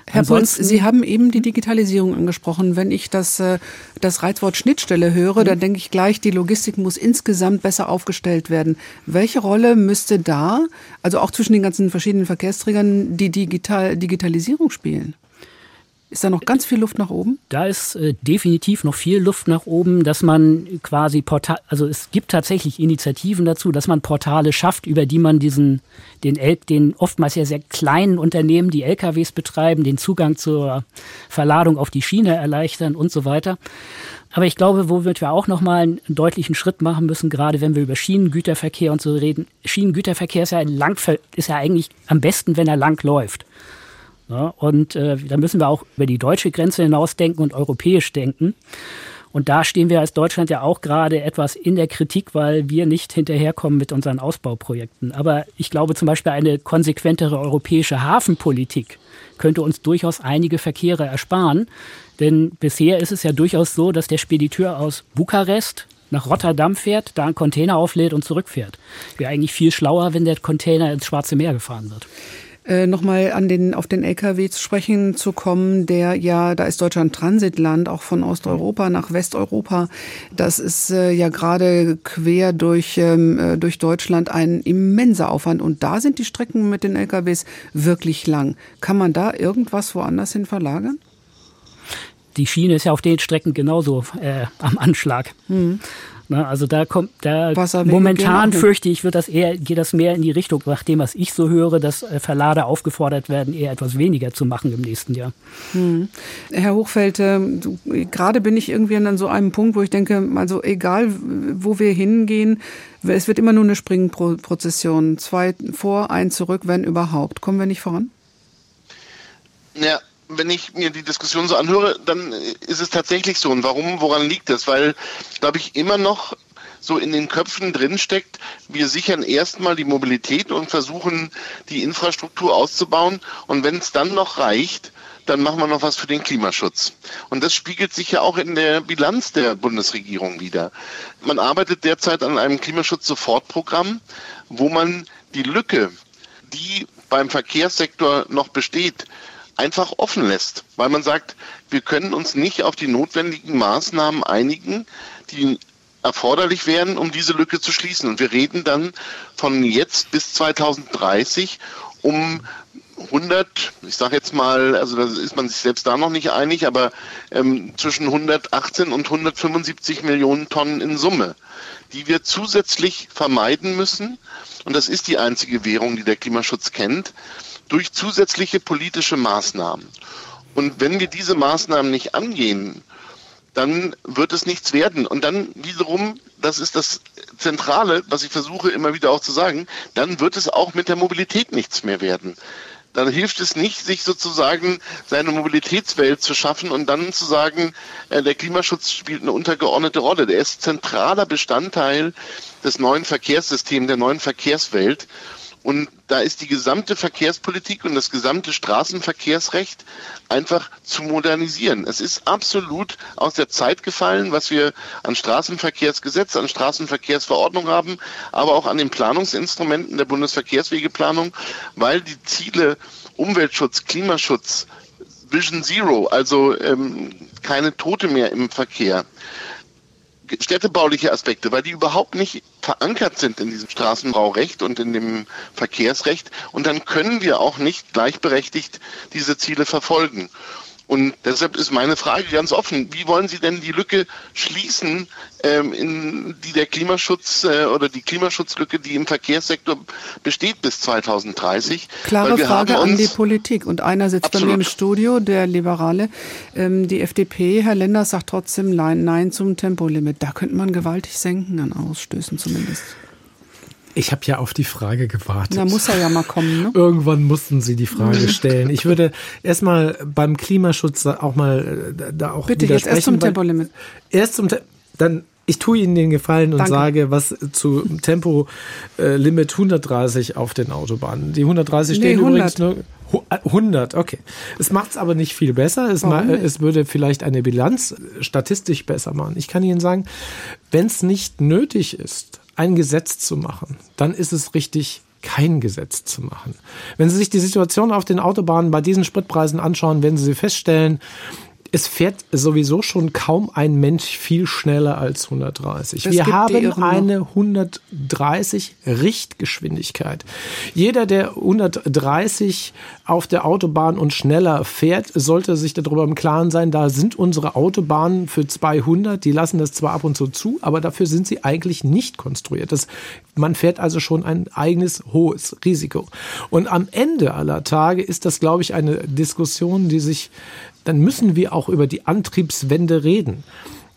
Herr Puls, Sie haben eben die Digitalisierung angesprochen. Wenn ich das, äh, das Reizwort Schnittstelle höre, dann denke ich gleich, die Logistik muss insgesamt besser aufgestellt werden. Welche Rolle müsste da, also auch zwischen den ganzen verschiedenen Verkehrsträgern, die Digital Digitalisierung spielen? Ist da noch ganz viel Luft nach oben? Da ist äh, definitiv noch viel Luft nach oben, dass man quasi Portal, also es gibt tatsächlich Initiativen dazu, dass man Portale schafft, über die man diesen, den, El den oftmals ja sehr kleinen Unternehmen, die LKWs betreiben, den Zugang zur Verladung auf die Schiene erleichtern und so weiter. Aber ich glaube, womit wir auch nochmal einen deutlichen Schritt machen müssen, gerade wenn wir über Schienengüterverkehr und so reden. Schienengüterverkehr ist ja, lang, ist ja eigentlich am besten, wenn er lang läuft. Ja, und äh, da müssen wir auch über die deutsche Grenze hinausdenken und europäisch denken. Und da stehen wir als Deutschland ja auch gerade etwas in der Kritik, weil wir nicht hinterherkommen mit unseren Ausbauprojekten. Aber ich glaube zum Beispiel eine konsequentere europäische Hafenpolitik könnte uns durchaus einige Verkehre ersparen. Denn bisher ist es ja durchaus so, dass der Spediteur aus Bukarest nach Rotterdam fährt, da einen Container auflädt und zurückfährt. Wäre eigentlich viel schlauer, wenn der Container ins Schwarze Meer gefahren wird äh, nochmal an den, auf den LKW zu sprechen zu kommen, der ja, da ist Deutschland Transitland, auch von Osteuropa nach Westeuropa. Das ist äh, ja gerade quer durch, ähm, äh, durch Deutschland ein immenser Aufwand. Und da sind die Strecken mit den LKWs wirklich lang. Kann man da irgendwas woanders hin verlagern? Die Schiene ist ja auf den Strecken genauso äh, am Anschlag. Hm. Ne, also da kommt, da momentan fürchte ich, wird das eher, geht das mehr in die Richtung, nach dem, was ich so höre, dass äh, Verlader aufgefordert werden, eher etwas weniger zu machen im nächsten Jahr. Hm. Herr Hochfeld, äh, gerade bin ich irgendwie an so einem Punkt, wo ich denke, also egal, wo wir hingehen, es wird immer nur eine Springprozession. Zwei vor, ein zurück, wenn überhaupt. Kommen wir nicht voran? Ja, wenn ich mir die Diskussion so anhöre, dann ist es tatsächlich so. Und warum, woran liegt das? Weil, glaube ich, immer noch so in den Köpfen drinsteckt, wir sichern erstmal die Mobilität und versuchen, die Infrastruktur auszubauen. Und wenn es dann noch reicht, dann machen wir noch was für den Klimaschutz. Und das spiegelt sich ja auch in der Bilanz der Bundesregierung wieder. Man arbeitet derzeit an einem Klimaschutz-Sofortprogramm, wo man die Lücke, die beim Verkehrssektor noch besteht, einfach offen lässt, weil man sagt, wir können uns nicht auf die notwendigen Maßnahmen einigen, die erforderlich werden, um diese Lücke zu schließen. Und wir reden dann von jetzt bis 2030 um 100, ich sage jetzt mal, also da ist man sich selbst da noch nicht einig, aber ähm, zwischen 118 und 175 Millionen Tonnen in Summe, die wir zusätzlich vermeiden müssen. Und das ist die einzige Währung, die der Klimaschutz kennt, durch zusätzliche politische Maßnahmen. Und wenn wir diese Maßnahmen nicht angehen, dann wird es nichts werden. Und dann wiederum, das ist das Zentrale, was ich versuche immer wieder auch zu sagen, dann wird es auch mit der Mobilität nichts mehr werden dann hilft es nicht, sich sozusagen seine Mobilitätswelt zu schaffen und dann zu sagen, äh, der Klimaschutz spielt eine untergeordnete Rolle. Der ist zentraler Bestandteil des neuen Verkehrssystems, der neuen Verkehrswelt. Und da ist die gesamte Verkehrspolitik und das gesamte Straßenverkehrsrecht einfach zu modernisieren. Es ist absolut aus der Zeit gefallen, was wir an Straßenverkehrsgesetz, an Straßenverkehrsverordnung haben, aber auch an den Planungsinstrumenten der Bundesverkehrswegeplanung, weil die Ziele Umweltschutz, Klimaschutz, Vision Zero, also ähm, keine Tote mehr im Verkehr, städtebauliche Aspekte, weil die überhaupt nicht verankert sind in diesem Straßenbaurecht und in dem Verkehrsrecht. Und dann können wir auch nicht gleichberechtigt diese Ziele verfolgen. Und deshalb ist meine Frage ganz offen. Wie wollen Sie denn die Lücke schließen, ähm, in die der Klimaschutz äh, oder die Klimaschutzlücke, die im Verkehrssektor besteht bis 2030? Klare Frage an die Politik. Und einer sitzt absolut. bei mir im Studio, der Liberale. Ähm, die FDP, Herr Lenders, sagt trotzdem Nein, Nein zum Tempolimit. Da könnte man gewaltig senken an Ausstößen zumindest. Ich habe ja auf die Frage gewartet. Da muss er ja mal kommen. Ne? Irgendwann mussten Sie die Frage mhm. stellen. Ich würde erstmal beim Klimaschutz auch mal äh, da auch Bitte jetzt erst zum Tempolimit. Erst zum Te dann ich tue Ihnen den Gefallen und Danke. sage, was zu Tempolimit 130 auf den Autobahnen. Die 130 stehen nee, 100. übrigens nur 100, äh, okay. Es macht es aber nicht viel besser. Es, es, würde vielleicht eine Bilanz statistisch besser machen. Ich kann Ihnen sagen, wenn es nicht nötig ist, ein Gesetz zu machen, dann ist es richtig, kein Gesetz zu machen. Wenn Sie sich die Situation auf den Autobahnen bei diesen Spritpreisen anschauen, werden Sie feststellen, es fährt sowieso schon kaum ein Mensch viel schneller als 130. Es Wir haben eine 130 Richtgeschwindigkeit. Jeder, der 130 auf der Autobahn und schneller fährt, sollte sich darüber im Klaren sein, da sind unsere Autobahnen für 200, die lassen das zwar ab und zu zu, aber dafür sind sie eigentlich nicht konstruiert. Das, man fährt also schon ein eigenes hohes Risiko. Und am Ende aller Tage ist das, glaube ich, eine Diskussion, die sich dann müssen wir auch über die Antriebswende reden.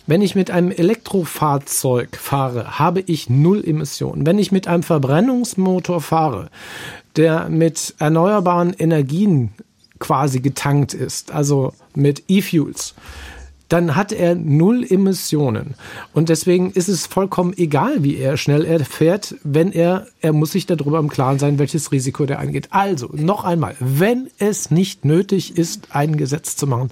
Wenn ich mit einem Elektrofahrzeug fahre, habe ich null Emissionen. Wenn ich mit einem Verbrennungsmotor fahre, der mit erneuerbaren Energien quasi getankt ist, also mit E-Fuels, dann hat er null Emissionen. Und deswegen ist es vollkommen egal, wie er schnell er fährt, wenn er, er muss sich darüber im Klaren sein, welches Risiko der eingeht. Also, noch einmal, wenn es nicht nötig ist, ein Gesetz zu machen,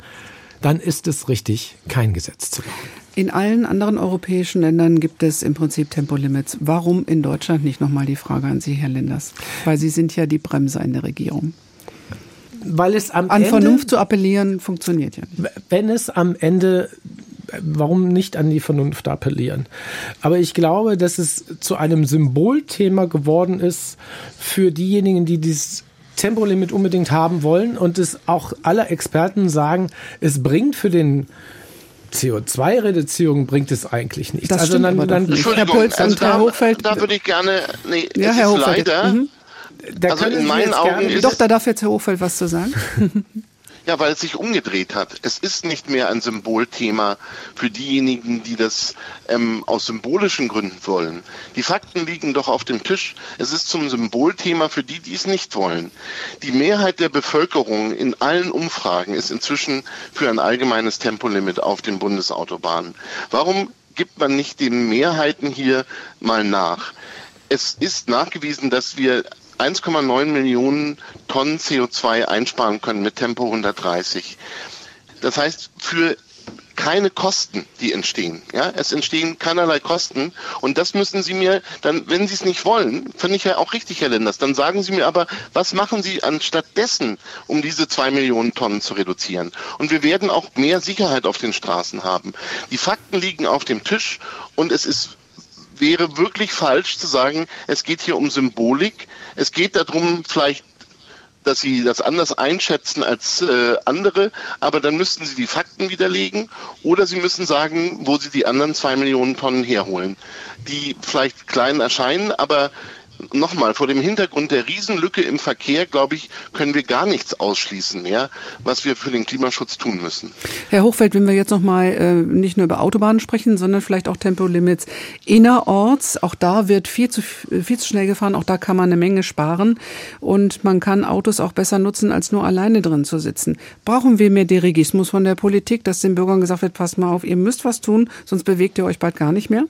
dann ist es richtig, kein Gesetz zu machen. In allen anderen europäischen Ländern gibt es im Prinzip Tempolimits. Warum in Deutschland nicht? Nochmal die Frage an Sie, Herr Linders. Weil Sie sind ja die Bremse in der Regierung weil es am an Ende, Vernunft zu appellieren funktioniert ja nicht. Wenn es am Ende warum nicht an die Vernunft appellieren? Aber ich glaube, dass es zu einem Symbolthema geworden ist für diejenigen, die dieses Tempolimit unbedingt haben wollen und es auch alle Experten sagen, es bringt für den CO2-Reduzierung bringt es eigentlich nichts. Das also dann, dann Herr Puls also und Herr Hochfeld. Da würde ich gerne, nee, ja, Herr Hochfeld. leider, mhm da also in meinen Augen ist Doch, da darf jetzt Herr Hochfeld was zu sagen. Ja, weil es sich umgedreht hat. Es ist nicht mehr ein Symbolthema für diejenigen, die das ähm, aus symbolischen Gründen wollen. Die Fakten liegen doch auf dem Tisch. Es ist zum Symbolthema für die, die es nicht wollen. Die Mehrheit der Bevölkerung in allen Umfragen ist inzwischen für ein allgemeines Tempolimit auf den Bundesautobahnen. Warum gibt man nicht den Mehrheiten hier mal nach? Es ist nachgewiesen, dass wir 1,9 Millionen Tonnen CO2 einsparen können mit Tempo 130. Das heißt, für keine Kosten, die entstehen. Ja, es entstehen keinerlei Kosten. Und das müssen Sie mir dann, wenn Sie es nicht wollen, finde ich ja auch richtig, Herr Lenders, dann sagen Sie mir aber, was machen Sie anstatt dessen, um diese zwei Millionen Tonnen zu reduzieren? Und wir werden auch mehr Sicherheit auf den Straßen haben. Die Fakten liegen auf dem Tisch und es ist wäre wirklich falsch zu sagen, es geht hier um Symbolik. Es geht darum, vielleicht dass sie das anders einschätzen als äh, andere, aber dann müssten sie die Fakten widerlegen oder sie müssen sagen, wo sie die anderen zwei Millionen Tonnen herholen, die vielleicht klein erscheinen, aber nochmal, vor dem Hintergrund der Riesenlücke im Verkehr, glaube ich, können wir gar nichts ausschließen mehr, was wir für den Klimaschutz tun müssen. Herr Hochfeld, wenn wir jetzt nochmal äh, nicht nur über Autobahnen sprechen, sondern vielleicht auch Tempolimits innerorts, auch da wird viel zu, viel zu schnell gefahren, auch da kann man eine Menge sparen und man kann Autos auch besser nutzen, als nur alleine drin zu sitzen. Brauchen wir mehr Dirigismus von der Politik, dass den Bürgern gesagt wird, passt mal auf, ihr müsst was tun, sonst bewegt ihr euch bald gar nicht mehr?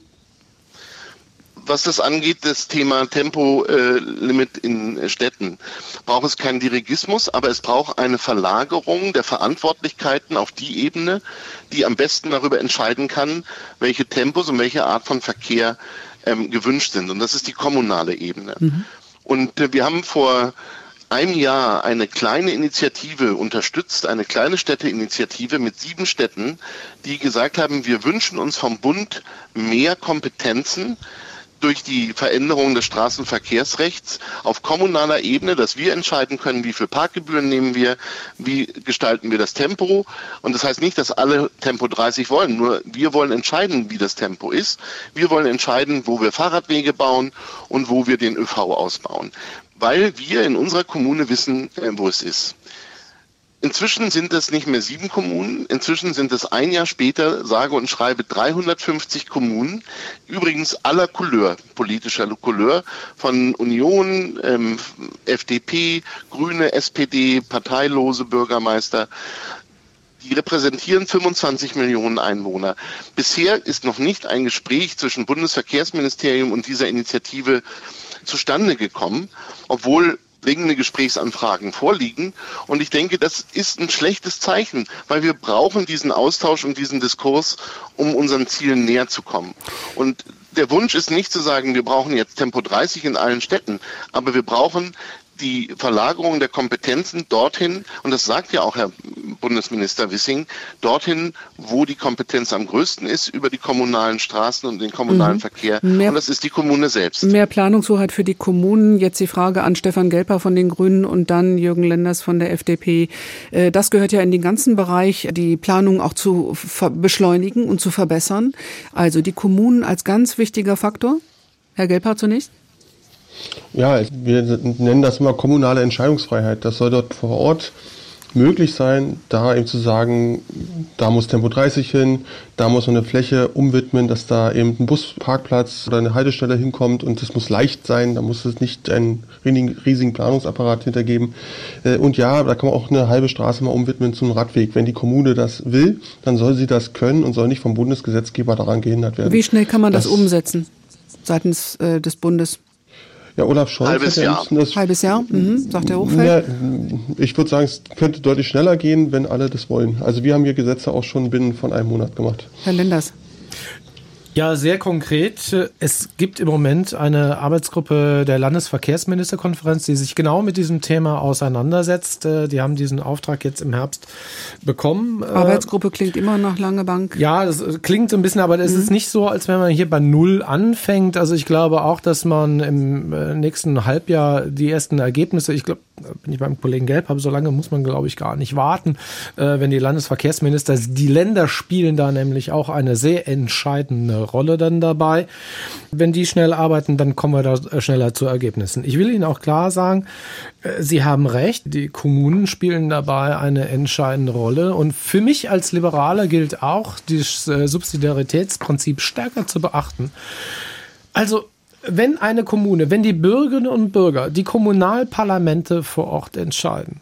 Was das angeht, das Thema Tempolimit in Städten, braucht es keinen Dirigismus, aber es braucht eine Verlagerung der Verantwortlichkeiten auf die Ebene, die am besten darüber entscheiden kann, welche Tempos und welche Art von Verkehr ähm, gewünscht sind. Und das ist die kommunale Ebene. Mhm. Und äh, wir haben vor einem Jahr eine kleine Initiative unterstützt, eine kleine Städteinitiative mit sieben Städten, die gesagt haben, wir wünschen uns vom Bund mehr Kompetenzen durch die Veränderung des Straßenverkehrsrechts auf kommunaler Ebene, dass wir entscheiden können, wie viel Parkgebühren nehmen wir, wie gestalten wir das Tempo. Und das heißt nicht, dass alle Tempo 30 wollen, nur wir wollen entscheiden, wie das Tempo ist. Wir wollen entscheiden, wo wir Fahrradwege bauen und wo wir den ÖV ausbauen. Weil wir in unserer Kommune wissen, wo es ist. Inzwischen sind es nicht mehr sieben Kommunen, inzwischen sind es ein Jahr später, sage und schreibe 350 Kommunen, übrigens aller Couleur, politischer Couleur, von Union, ähm, FDP, Grüne, SPD, parteilose Bürgermeister, die repräsentieren 25 Millionen Einwohner. Bisher ist noch nicht ein Gespräch zwischen Bundesverkehrsministerium und dieser Initiative zustande gekommen, obwohl dringende Gesprächsanfragen vorliegen. Und ich denke, das ist ein schlechtes Zeichen, weil wir brauchen diesen Austausch und diesen Diskurs, um unseren Zielen näher zu kommen. Und der Wunsch ist nicht zu sagen, wir brauchen jetzt Tempo 30 in allen Städten, aber wir brauchen die Verlagerung der Kompetenzen dorthin, und das sagt ja auch Herr Bundesminister Wissing, dorthin, wo die Kompetenz am größten ist, über die kommunalen Straßen und den kommunalen mhm. Verkehr. Mehr, und das ist die Kommune selbst. Mehr Planungshoheit für die Kommunen. Jetzt die Frage an Stefan Gelper von den Grünen und dann Jürgen Lenders von der FDP. Äh, das gehört ja in den ganzen Bereich, die Planung auch zu beschleunigen und zu verbessern. Also die Kommunen als ganz wichtiger Faktor. Herr Gelper zunächst. Ja, wir nennen das immer kommunale Entscheidungsfreiheit. Das soll dort vor Ort möglich sein, da eben zu sagen, da muss Tempo 30 hin, da muss man eine Fläche umwidmen, dass da eben ein Busparkplatz oder eine Haltestelle hinkommt und es muss leicht sein, da muss es nicht einen riesigen Planungsapparat hintergeben. Äh, und ja, da kann man auch eine halbe Straße mal umwidmen zum Radweg. Wenn die Kommune das will, dann soll sie das können und soll nicht vom Bundesgesetzgeber daran gehindert werden. Wie schnell kann man das, das umsetzen seitens äh, des Bundes? Ja, Olaf Scholz. Halbes Jahr. Das, Halbes Jahr, mhm, sagt der Hochfeld. Ja, ich würde sagen, es könnte deutlich schneller gehen, wenn alle das wollen. Also wir haben hier Gesetze auch schon binnen von einem Monat gemacht. Herr Lenders. Ja, sehr konkret. Es gibt im Moment eine Arbeitsgruppe der Landesverkehrsministerkonferenz, die sich genau mit diesem Thema auseinandersetzt. Äh, die haben diesen Auftrag jetzt im Herbst bekommen. Äh, Arbeitsgruppe klingt immer nach lange Bank. Ja, das klingt so ein bisschen, aber es mhm. ist nicht so, als wenn man hier bei Null anfängt. Also ich glaube auch, dass man im äh, nächsten Halbjahr die ersten Ergebnisse, ich glaube, bin ich beim Kollegen Gelb habe, so lange muss man, glaube ich, gar nicht warten, äh, wenn die Landesverkehrsminister, die Länder spielen da nämlich auch eine sehr entscheidende Rolle dann dabei. Wenn die schnell arbeiten, dann kommen wir da schneller zu Ergebnissen. Ich will Ihnen auch klar sagen, äh, Sie haben recht, die Kommunen spielen dabei eine entscheidende Rolle. Und für mich als Liberaler gilt auch, das äh, Subsidiaritätsprinzip stärker zu beachten. Also wenn eine Kommune, wenn die Bürgerinnen und Bürger, die Kommunalparlamente vor Ort entscheiden,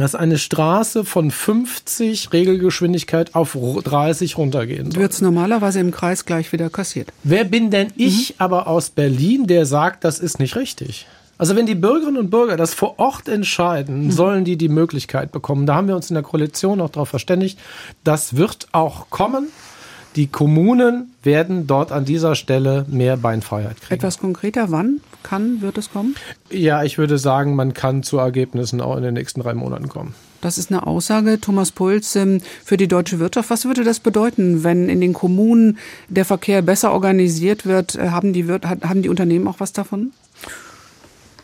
dass eine Straße von 50 Regelgeschwindigkeit auf 30 runtergehen soll. Wird es normalerweise im Kreis gleich wieder kassiert. Wer bin denn ich mhm. aber aus Berlin, der sagt, das ist nicht richtig? Also wenn die Bürgerinnen und Bürger das vor Ort entscheiden, mhm. sollen die die Möglichkeit bekommen. Da haben wir uns in der Koalition auch darauf verständigt. Das wird auch kommen. Die Kommunen werden dort an dieser Stelle mehr Beinfreiheit kriegen. Etwas konkreter, wann kann, wird es kommen? Ja, ich würde sagen, man kann zu Ergebnissen auch in den nächsten drei Monaten kommen. Das ist eine Aussage, Thomas Puls, ähm, für die deutsche Wirtschaft. Was würde das bedeuten, wenn in den Kommunen der Verkehr besser organisiert wird? Äh, haben die, haben die Unternehmen auch was davon?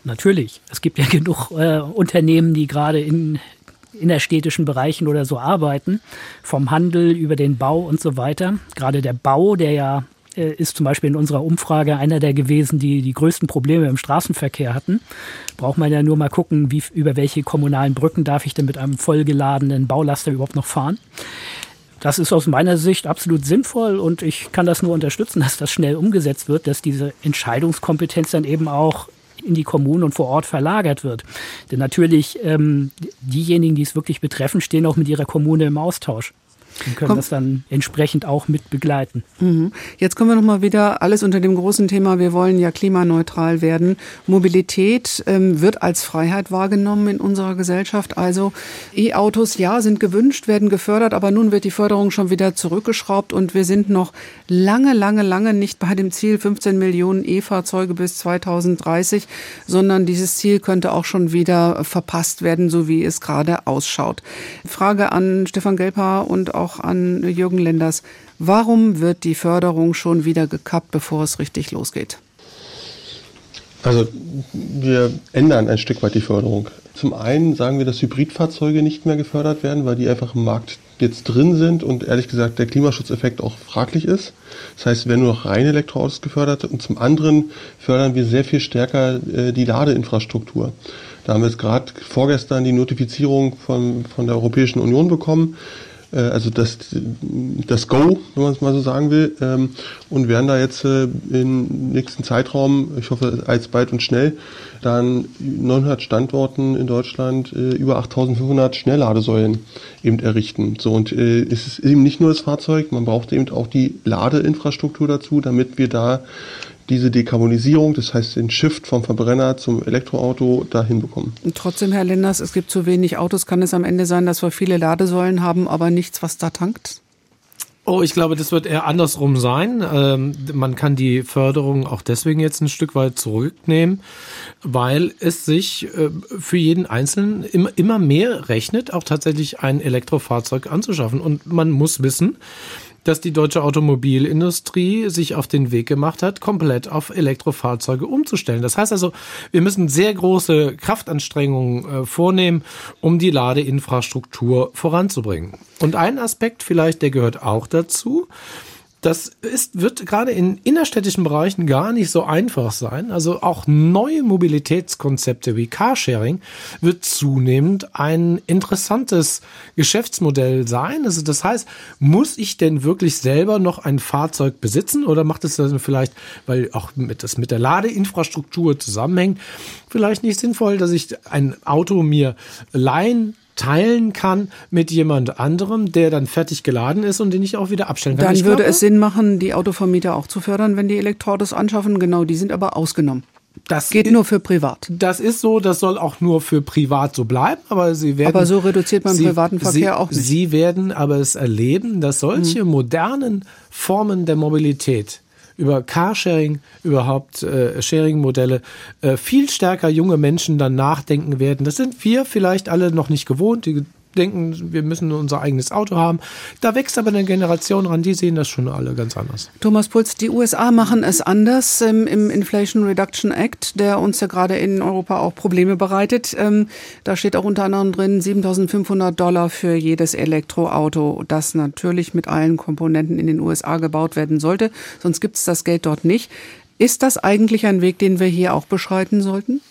Natürlich. Es gibt ja genug äh, Unternehmen, die gerade in innerstädtischen Bereichen oder so arbeiten, vom Handel über den Bau und so weiter. Gerade der Bau, der ja äh, ist zum Beispiel in unserer Umfrage einer der gewesen, die die größten Probleme im Straßenverkehr hatten. Braucht man ja nur mal gucken, wie, über welche kommunalen Brücken darf ich denn mit einem vollgeladenen Baulaster überhaupt noch fahren. Das ist aus meiner Sicht absolut sinnvoll und ich kann das nur unterstützen, dass das schnell umgesetzt wird, dass diese Entscheidungskompetenz dann eben auch in die Kommunen und vor Ort verlagert wird. Denn natürlich ähm, diejenigen, die es wirklich betreffen, stehen auch mit ihrer Kommune im Austausch und können Komm. das dann entsprechend auch mit begleiten. Mhm. Jetzt kommen wir nochmal wieder alles unter dem großen Thema, wir wollen ja klimaneutral werden. Mobilität ähm, wird als Freiheit wahrgenommen in unserer Gesellschaft. Also E-Autos, ja, sind gewünscht, werden gefördert, aber nun wird die Förderung schon wieder zurückgeschraubt und wir sind noch lange, lange, lange nicht bei dem Ziel 15 Millionen E-Fahrzeuge bis 2030, sondern dieses Ziel könnte auch schon wieder verpasst werden, so wie es gerade ausschaut. Frage an Stefan Gelper und auch an Jürgen Lenders. Warum wird die Förderung schon wieder gekappt, bevor es richtig losgeht? Also wir ändern ein Stück weit die Förderung. Zum einen sagen wir, dass Hybridfahrzeuge nicht mehr gefördert werden, weil die einfach im Markt jetzt drin sind und ehrlich gesagt der Klimaschutzeffekt auch fraglich ist. Das heißt, werden nur noch reine Elektroautos gefördert und zum anderen fördern wir sehr viel stärker äh, die Ladeinfrastruktur. Da haben wir jetzt gerade vorgestern die Notifizierung von, von der Europäischen Union bekommen, äh, also das, das Go, wenn man es mal so sagen will, ähm, und werden da jetzt äh, im nächsten Zeitraum, ich hoffe alsbald und schnell, dann 900 Standorten in Deutschland äh, über 8500 Schnellladesäulen eben errichten. So und es ist eben nicht nur das Fahrzeug, man braucht eben auch die Ladeinfrastruktur dazu, damit wir da diese Dekarbonisierung, das heißt den Shift vom Verbrenner zum Elektroauto dahin bekommen. Und trotzdem, Herr Linders, es gibt zu wenig Autos. Kann es am Ende sein, dass wir viele Ladesäulen haben, aber nichts, was da tankt? Oh, ich glaube, das wird eher andersrum sein. Ähm, man kann die Förderung auch deswegen jetzt ein Stück weit zurücknehmen, weil es sich äh, für jeden Einzelnen immer, immer mehr rechnet, auch tatsächlich ein Elektrofahrzeug anzuschaffen. Und man muss wissen, dass die deutsche Automobilindustrie sich auf den Weg gemacht hat, komplett auf Elektrofahrzeuge umzustellen. Das heißt also, wir müssen sehr große Kraftanstrengungen äh, vornehmen, um die Ladeinfrastruktur voranzubringen. Und ein Aspekt vielleicht, der gehört auch dazu, das ist, wird gerade in innerstädtischen Bereichen gar nicht so einfach sein. Also auch neue Mobilitätskonzepte wie Carsharing wird zunehmend ein interessantes Geschäftsmodell sein. Also das heißt, muss ich denn wirklich selber noch ein Fahrzeug besitzen oder macht es dann vielleicht, weil auch mit, das mit der Ladeinfrastruktur zusammenhängt, vielleicht nicht sinnvoll, dass ich ein Auto mir leihen teilen kann mit jemand anderem, der dann fertig geladen ist und den ich auch wieder abstellen kann. Dann ich würde glaube, es Sinn machen, die Autovermieter auch zu fördern, wenn die Elektroautos anschaffen. Genau, die sind aber ausgenommen. Das geht nur für privat. Das ist so, das soll auch nur für privat so bleiben, aber sie werden. Aber so reduziert man sie, privaten Verkehr sie, auch nicht. Sie werden aber es erleben, dass solche mhm. modernen Formen der Mobilität über Carsharing, überhaupt äh, Sharing-Modelle äh, viel stärker junge Menschen dann nachdenken werden. Das sind wir vielleicht alle noch nicht gewohnt. Die denken, wir müssen unser eigenes Auto haben. Da wächst aber eine Generation ran, die sehen das schon alle ganz anders. Thomas Pulz, die USA machen es anders ähm, im Inflation Reduction Act, der uns ja gerade in Europa auch Probleme bereitet. Ähm, da steht auch unter anderem drin 7500 Dollar für jedes Elektroauto, das natürlich mit allen Komponenten in den USA gebaut werden sollte. Sonst gibt es das Geld dort nicht. Ist das eigentlich ein Weg, den wir hier auch beschreiten sollten?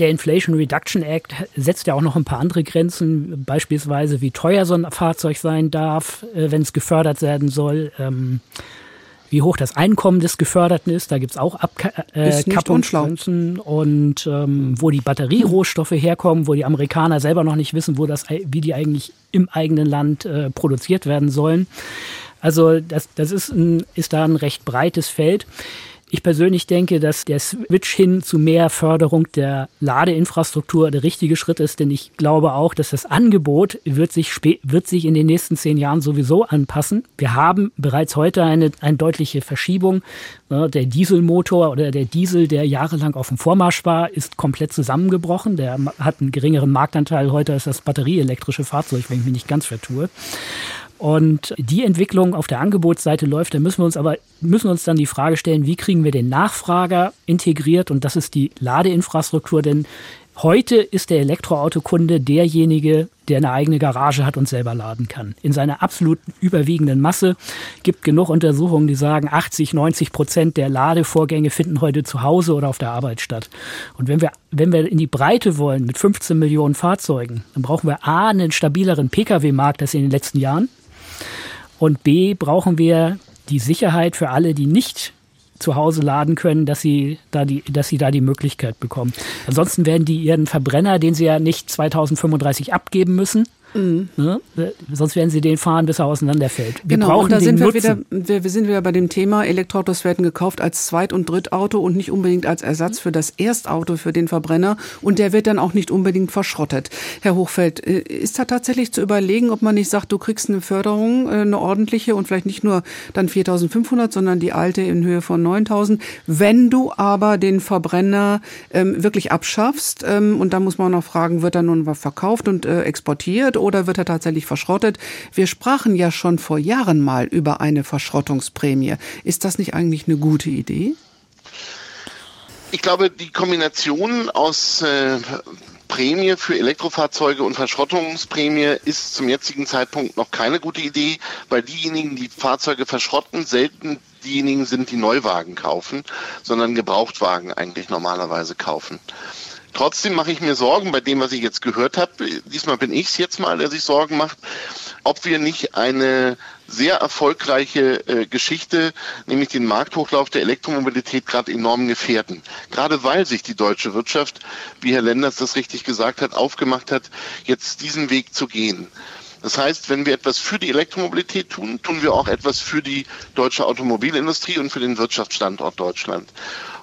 Der Inflation Reduction Act setzt ja auch noch ein paar andere Grenzen, beispielsweise wie teuer so ein Fahrzeug sein darf, äh, wenn es gefördert werden soll. Ähm, wie hoch das Einkommen des Geförderten ist, da gibt es auch Abkappungsgrenzen äh, und ähm, wo die Batterierohstoffe herkommen, wo die Amerikaner selber noch nicht wissen, wo das, wie die eigentlich im eigenen Land äh, produziert werden sollen. Also das, das ist, ein, ist da ein recht breites Feld. Ich persönlich denke, dass der Switch hin zu mehr Förderung der Ladeinfrastruktur der richtige Schritt ist, denn ich glaube auch, dass das Angebot wird sich, wird sich in den nächsten zehn Jahren sowieso anpassen. Wir haben bereits heute eine, eine deutliche Verschiebung. Der Dieselmotor oder der Diesel, der jahrelang auf dem Vormarsch war, ist komplett zusammengebrochen. Der hat einen geringeren Marktanteil heute als das batterieelektrische Fahrzeug, wenn ich mich nicht ganz vertue und die Entwicklung auf der Angebotsseite läuft, da müssen wir uns aber müssen uns dann die Frage stellen, wie kriegen wir den Nachfrager integriert und das ist die Ladeinfrastruktur, denn heute ist der Elektroautokunde derjenige, der eine eigene Garage hat und selber laden kann. In seiner absoluten überwiegenden Masse gibt genug Untersuchungen, die sagen, 80, 90 Prozent der Ladevorgänge finden heute zu Hause oder auf der Arbeit statt. Und wenn wir, wenn wir in die Breite wollen mit 15 Millionen Fahrzeugen, dann brauchen wir A, einen stabileren Pkw-Markt als in den letzten Jahren. Und B, brauchen wir die Sicherheit für alle, die nicht zu Hause laden können, dass sie da die, dass sie da die Möglichkeit bekommen. Ansonsten werden die ihren Verbrenner, den sie ja nicht 2035 abgeben müssen, Mhm. Ne? Sonst werden sie den fahren, bis er auseinanderfällt. Wir genau, brauchen und da sind wir, wieder, wir, sind wieder bei dem Thema, Elektroautos werden gekauft als Zweit- und Drittauto und nicht unbedingt als Ersatz für das Erstauto, für den Verbrenner. Und der wird dann auch nicht unbedingt verschrottet. Herr Hochfeld, äh, ist da tatsächlich zu überlegen, ob man nicht sagt, du kriegst eine Förderung, äh, eine ordentliche und vielleicht nicht nur dann 4.500, sondern die alte in Höhe von 9.000, wenn du aber den Verbrenner ähm, wirklich abschaffst. Ähm, und da muss man noch fragen, wird er nun verkauft und äh, exportiert oder wird er tatsächlich verschrottet? Wir sprachen ja schon vor Jahren mal über eine Verschrottungsprämie. Ist das nicht eigentlich eine gute Idee? Ich glaube, die Kombination aus äh, Prämie für Elektrofahrzeuge und Verschrottungsprämie ist zum jetzigen Zeitpunkt noch keine gute Idee, weil diejenigen, die Fahrzeuge verschrotten, selten diejenigen sind, die Neuwagen kaufen, sondern Gebrauchtwagen eigentlich normalerweise kaufen. Trotzdem mache ich mir Sorgen bei dem, was ich jetzt gehört habe. Diesmal bin ich es jetzt mal, der sich Sorgen macht, ob wir nicht eine sehr erfolgreiche äh, Geschichte, nämlich den Markthochlauf der Elektromobilität gerade enorm gefährden. Gerade weil sich die deutsche Wirtschaft, wie Herr Lenders das richtig gesagt hat, aufgemacht hat, jetzt diesen Weg zu gehen. Das heißt, wenn wir etwas für die Elektromobilität tun, tun wir auch etwas für die deutsche Automobilindustrie und für den Wirtschaftsstandort Deutschland.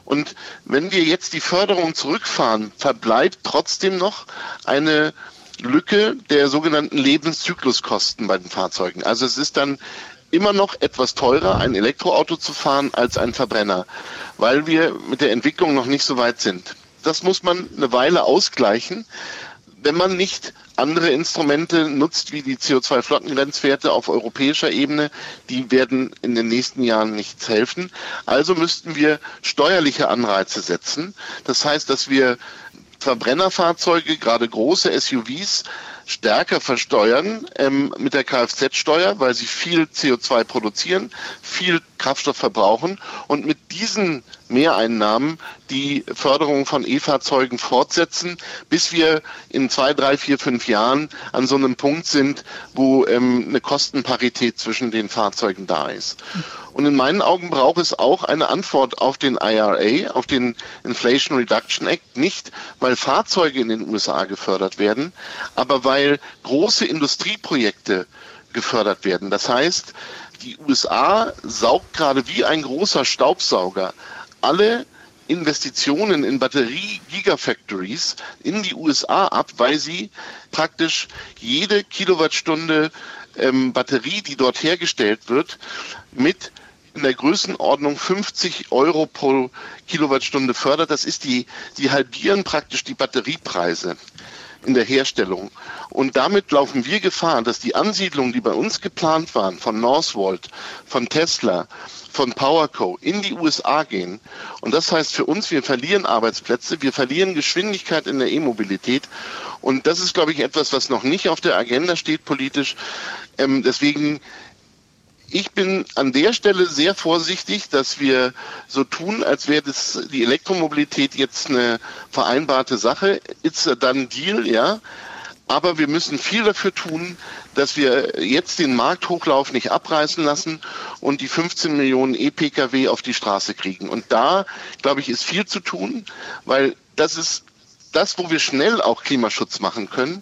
Und wenn wir jetzt die Förderung zurückfahren, verbleibt trotzdem noch eine Lücke der sogenannten Lebenszykluskosten bei den Fahrzeugen. Also es ist dann immer noch etwas teurer, ein Elektroauto zu fahren als ein Verbrenner, weil wir mit der Entwicklung noch nicht so weit sind. Das muss man eine Weile ausgleichen wenn man nicht andere Instrumente nutzt, wie die CO2-Flottengrenzwerte auf europäischer Ebene, die werden in den nächsten Jahren nichts helfen. Also müssten wir steuerliche Anreize setzen. Das heißt, dass wir Verbrennerfahrzeuge, gerade große SUVs, stärker versteuern ähm, mit der Kfz-Steuer, weil sie viel CO2 produzieren, viel Kraftstoff verbrauchen und mit diesen Mehreinnahmen die Förderung von E-Fahrzeugen fortsetzen, bis wir in zwei, drei, vier, fünf Jahren an so einem Punkt sind, wo ähm, eine Kostenparität zwischen den Fahrzeugen da ist. Und in meinen Augen braucht es auch eine Antwort auf den IRA, auf den Inflation Reduction Act, nicht weil Fahrzeuge in den USA gefördert werden, aber weil große Industrieprojekte gefördert werden. Das heißt, die USA saugt gerade wie ein großer Staubsauger alle Investitionen in Batterie-Gigafactories in die USA ab, weil sie praktisch jede Kilowattstunde ähm, Batterie, die dort hergestellt wird, mit in der Größenordnung 50 Euro pro Kilowattstunde fördert. Das ist die, die halbieren praktisch die Batteriepreise in der Herstellung. Und damit laufen wir Gefahr, dass die Ansiedlungen, die bei uns geplant waren, von Northvolt, von Tesla, von PowerCo in die USA gehen. Und das heißt für uns, wir verlieren Arbeitsplätze, wir verlieren Geschwindigkeit in der E-Mobilität. Und das ist, glaube ich, etwas, was noch nicht auf der Agenda steht politisch. Ähm, deswegen ich bin an der Stelle sehr vorsichtig, dass wir so tun, als wäre das die Elektromobilität jetzt eine vereinbarte Sache. It's a done deal, ja. Aber wir müssen viel dafür tun, dass wir jetzt den Markthochlauf nicht abreißen lassen und die 15 Millionen E-Pkw auf die Straße kriegen. Und da, glaube ich, ist viel zu tun, weil das ist das, wo wir schnell auch Klimaschutz machen können.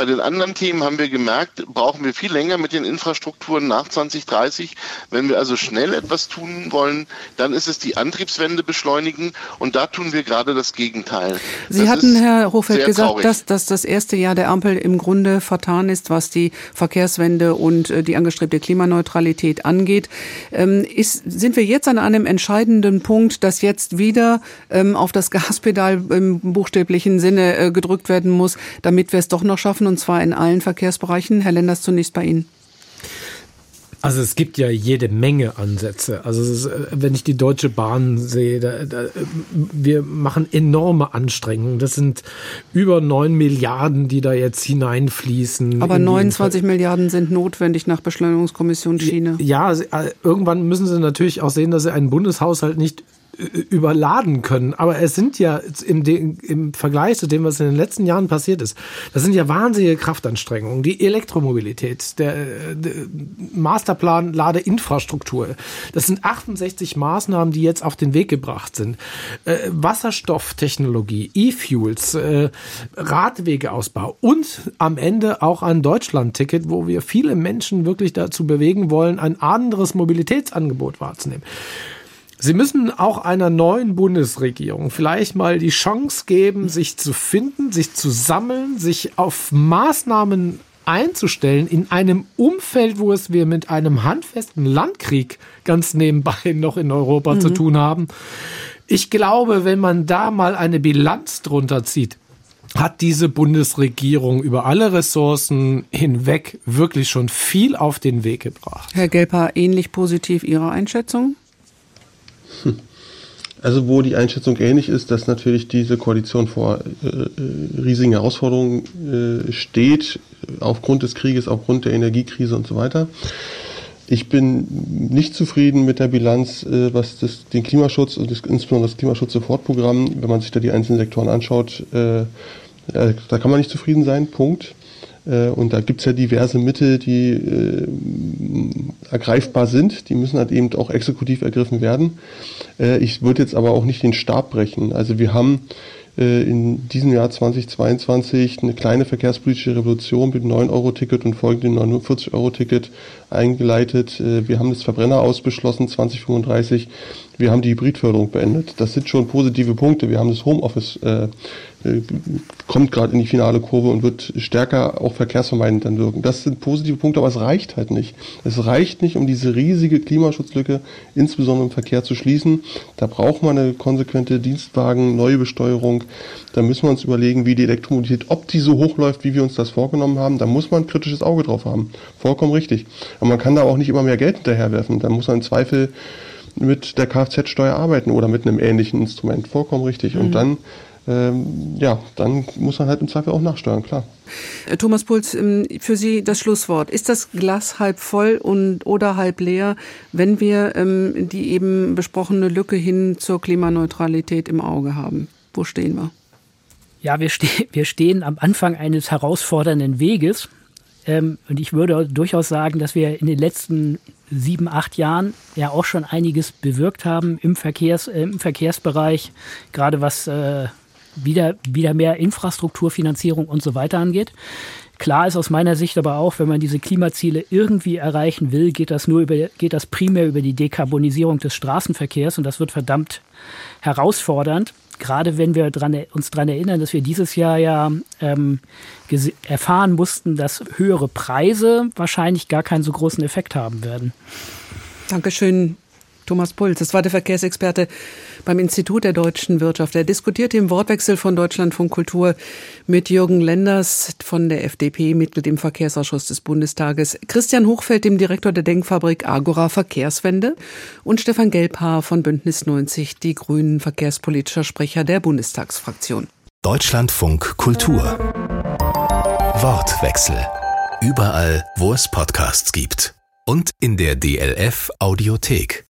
Bei den anderen Themen haben wir gemerkt, brauchen wir viel länger mit den Infrastrukturen nach 2030. Wenn wir also schnell etwas tun wollen, dann ist es die Antriebswende beschleunigen und da tun wir gerade das Gegenteil. Sie das hatten, Herr Hofeld, gesagt, dass, dass das erste Jahr der Ampel im Grunde vertan ist, was die Verkehrswende und äh, die angestrebte Klimaneutralität angeht. Ähm, ist, sind wir jetzt an einem entscheidenden Punkt, dass jetzt wieder ähm, auf das Gaspedal im buchstäblichen Sinne äh, gedrückt werden muss, damit wir es doch noch schaffen, und zwar in allen Verkehrsbereichen? Herr Lenders, zunächst bei Ihnen. Also es gibt ja jede Menge Ansätze. Also ist, äh, wenn ich die Deutsche Bahn sehe, da, da, wir machen enorme Anstrengungen. Das sind über neun Milliarden, die da jetzt hineinfließen. Aber 29 Milliarden sind notwendig nach Beschleunigungskommission Schiene. Ja, äh, irgendwann müssen sie natürlich auch sehen, dass sie einen Bundeshaushalt nicht überladen können. Aber es sind ja im, im Vergleich zu dem, was in den letzten Jahren passiert ist, das sind ja wahnsinnige Kraftanstrengungen. Die Elektromobilität, der, der Masterplan Ladeinfrastruktur, das sind 68 Maßnahmen, die jetzt auf den Weg gebracht sind. Äh, Wasserstofftechnologie, E-Fuels, äh, Radwegeausbau und am Ende auch ein Deutschland-Ticket, wo wir viele Menschen wirklich dazu bewegen wollen, ein anderes Mobilitätsangebot wahrzunehmen. Sie müssen auch einer neuen Bundesregierung vielleicht mal die Chance geben, sich zu finden, sich zu sammeln, sich auf Maßnahmen einzustellen in einem Umfeld, wo es wir mit einem handfesten Landkrieg ganz nebenbei noch in Europa mhm. zu tun haben. Ich glaube, wenn man da mal eine Bilanz drunter zieht, hat diese Bundesregierung über alle Ressourcen hinweg wirklich schon viel auf den Weg gebracht. Herr Gelper, ähnlich positiv Ihre Einschätzung? Also wo die Einschätzung ähnlich ist, dass natürlich diese Koalition vor äh, äh, riesigen Herausforderungen äh, steht, aufgrund des Krieges, aufgrund der Energiekrise und so weiter. Ich bin nicht zufrieden mit der Bilanz, äh, was das, den Klimaschutz und das, insbesondere das Klimaschutz-Sofortprogramm, wenn man sich da die einzelnen Sektoren anschaut, äh, da kann man nicht zufrieden sein, Punkt. Äh, und da gibt's ja diverse Mittel, die äh, ergreifbar sind. Die müssen halt eben auch exekutiv ergriffen werden. Äh, ich würde jetzt aber auch nicht den Stab brechen. Also wir haben äh, in diesem Jahr 2022 eine kleine verkehrspolitische Revolution mit dem 9-Euro-Ticket und folgendem 49-Euro-Ticket eingeleitet. Äh, wir haben das Verbrenner ausbeschlossen 2035. Wir haben die Hybridförderung beendet. Das sind schon positive Punkte. Wir haben das Homeoffice äh, äh, kommt gerade in die finale Kurve und wird stärker auch verkehrsvermeidend dann wirken. Das sind positive Punkte, aber es reicht halt nicht. Es reicht nicht, um diese riesige Klimaschutzlücke insbesondere im Verkehr zu schließen. Da braucht man eine konsequente Dienstwagen, neue Besteuerung. Da müssen wir uns überlegen, wie die Elektromobilität, ob die so hoch läuft, wie wir uns das vorgenommen haben. Da muss man ein kritisches Auge drauf haben. Vollkommen richtig. Aber man kann da auch nicht immer mehr Geld hinterherwerfen. Da muss man im Zweifel mit der Kfz-Steuer arbeiten oder mit einem ähnlichen Instrument. Vollkommen richtig. Mhm. Und dann ähm, ja, dann muss man halt im Zweifel auch nachsteuern, klar. Äh, Thomas Puls, ähm, für Sie das Schlusswort. Ist das Glas halb voll und oder halb leer, wenn wir ähm, die eben besprochene Lücke hin zur Klimaneutralität im Auge haben? Wo stehen wir? Ja, wir, ste wir stehen am Anfang eines herausfordernden Weges. Ähm, und ich würde durchaus sagen, dass wir in den letzten sieben, acht Jahren ja auch schon einiges bewirkt haben im, Verkehrs, äh, im Verkehrsbereich, gerade was äh, wieder, wieder mehr Infrastrukturfinanzierung und so weiter angeht. Klar ist aus meiner Sicht aber auch, wenn man diese Klimaziele irgendwie erreichen will, geht das nur über, geht das primär über die Dekarbonisierung des Straßenverkehrs und das wird verdammt herausfordernd. Gerade wenn wir dran, uns daran erinnern, dass wir dieses Jahr ja ähm, erfahren mussten, dass höhere Preise wahrscheinlich gar keinen so großen Effekt haben werden. Dankeschön, Thomas Puls. Das war der Verkehrsexperte beim Institut der deutschen Wirtschaft. Er diskutierte im Wortwechsel von Deutschlandfunk Kultur mit Jürgen Lenders von der FDP, Mitglied im Verkehrsausschuss des Bundestages, Christian Hochfeld, dem Direktor der Denkfabrik Agora Verkehrswende und Stefan Gelbhaar von Bündnis 90, die Grünen verkehrspolitischer Sprecher der Bundestagsfraktion. Deutschlandfunk Kultur. Wortwechsel. Überall, wo es Podcasts gibt. Und in der DLF Audiothek.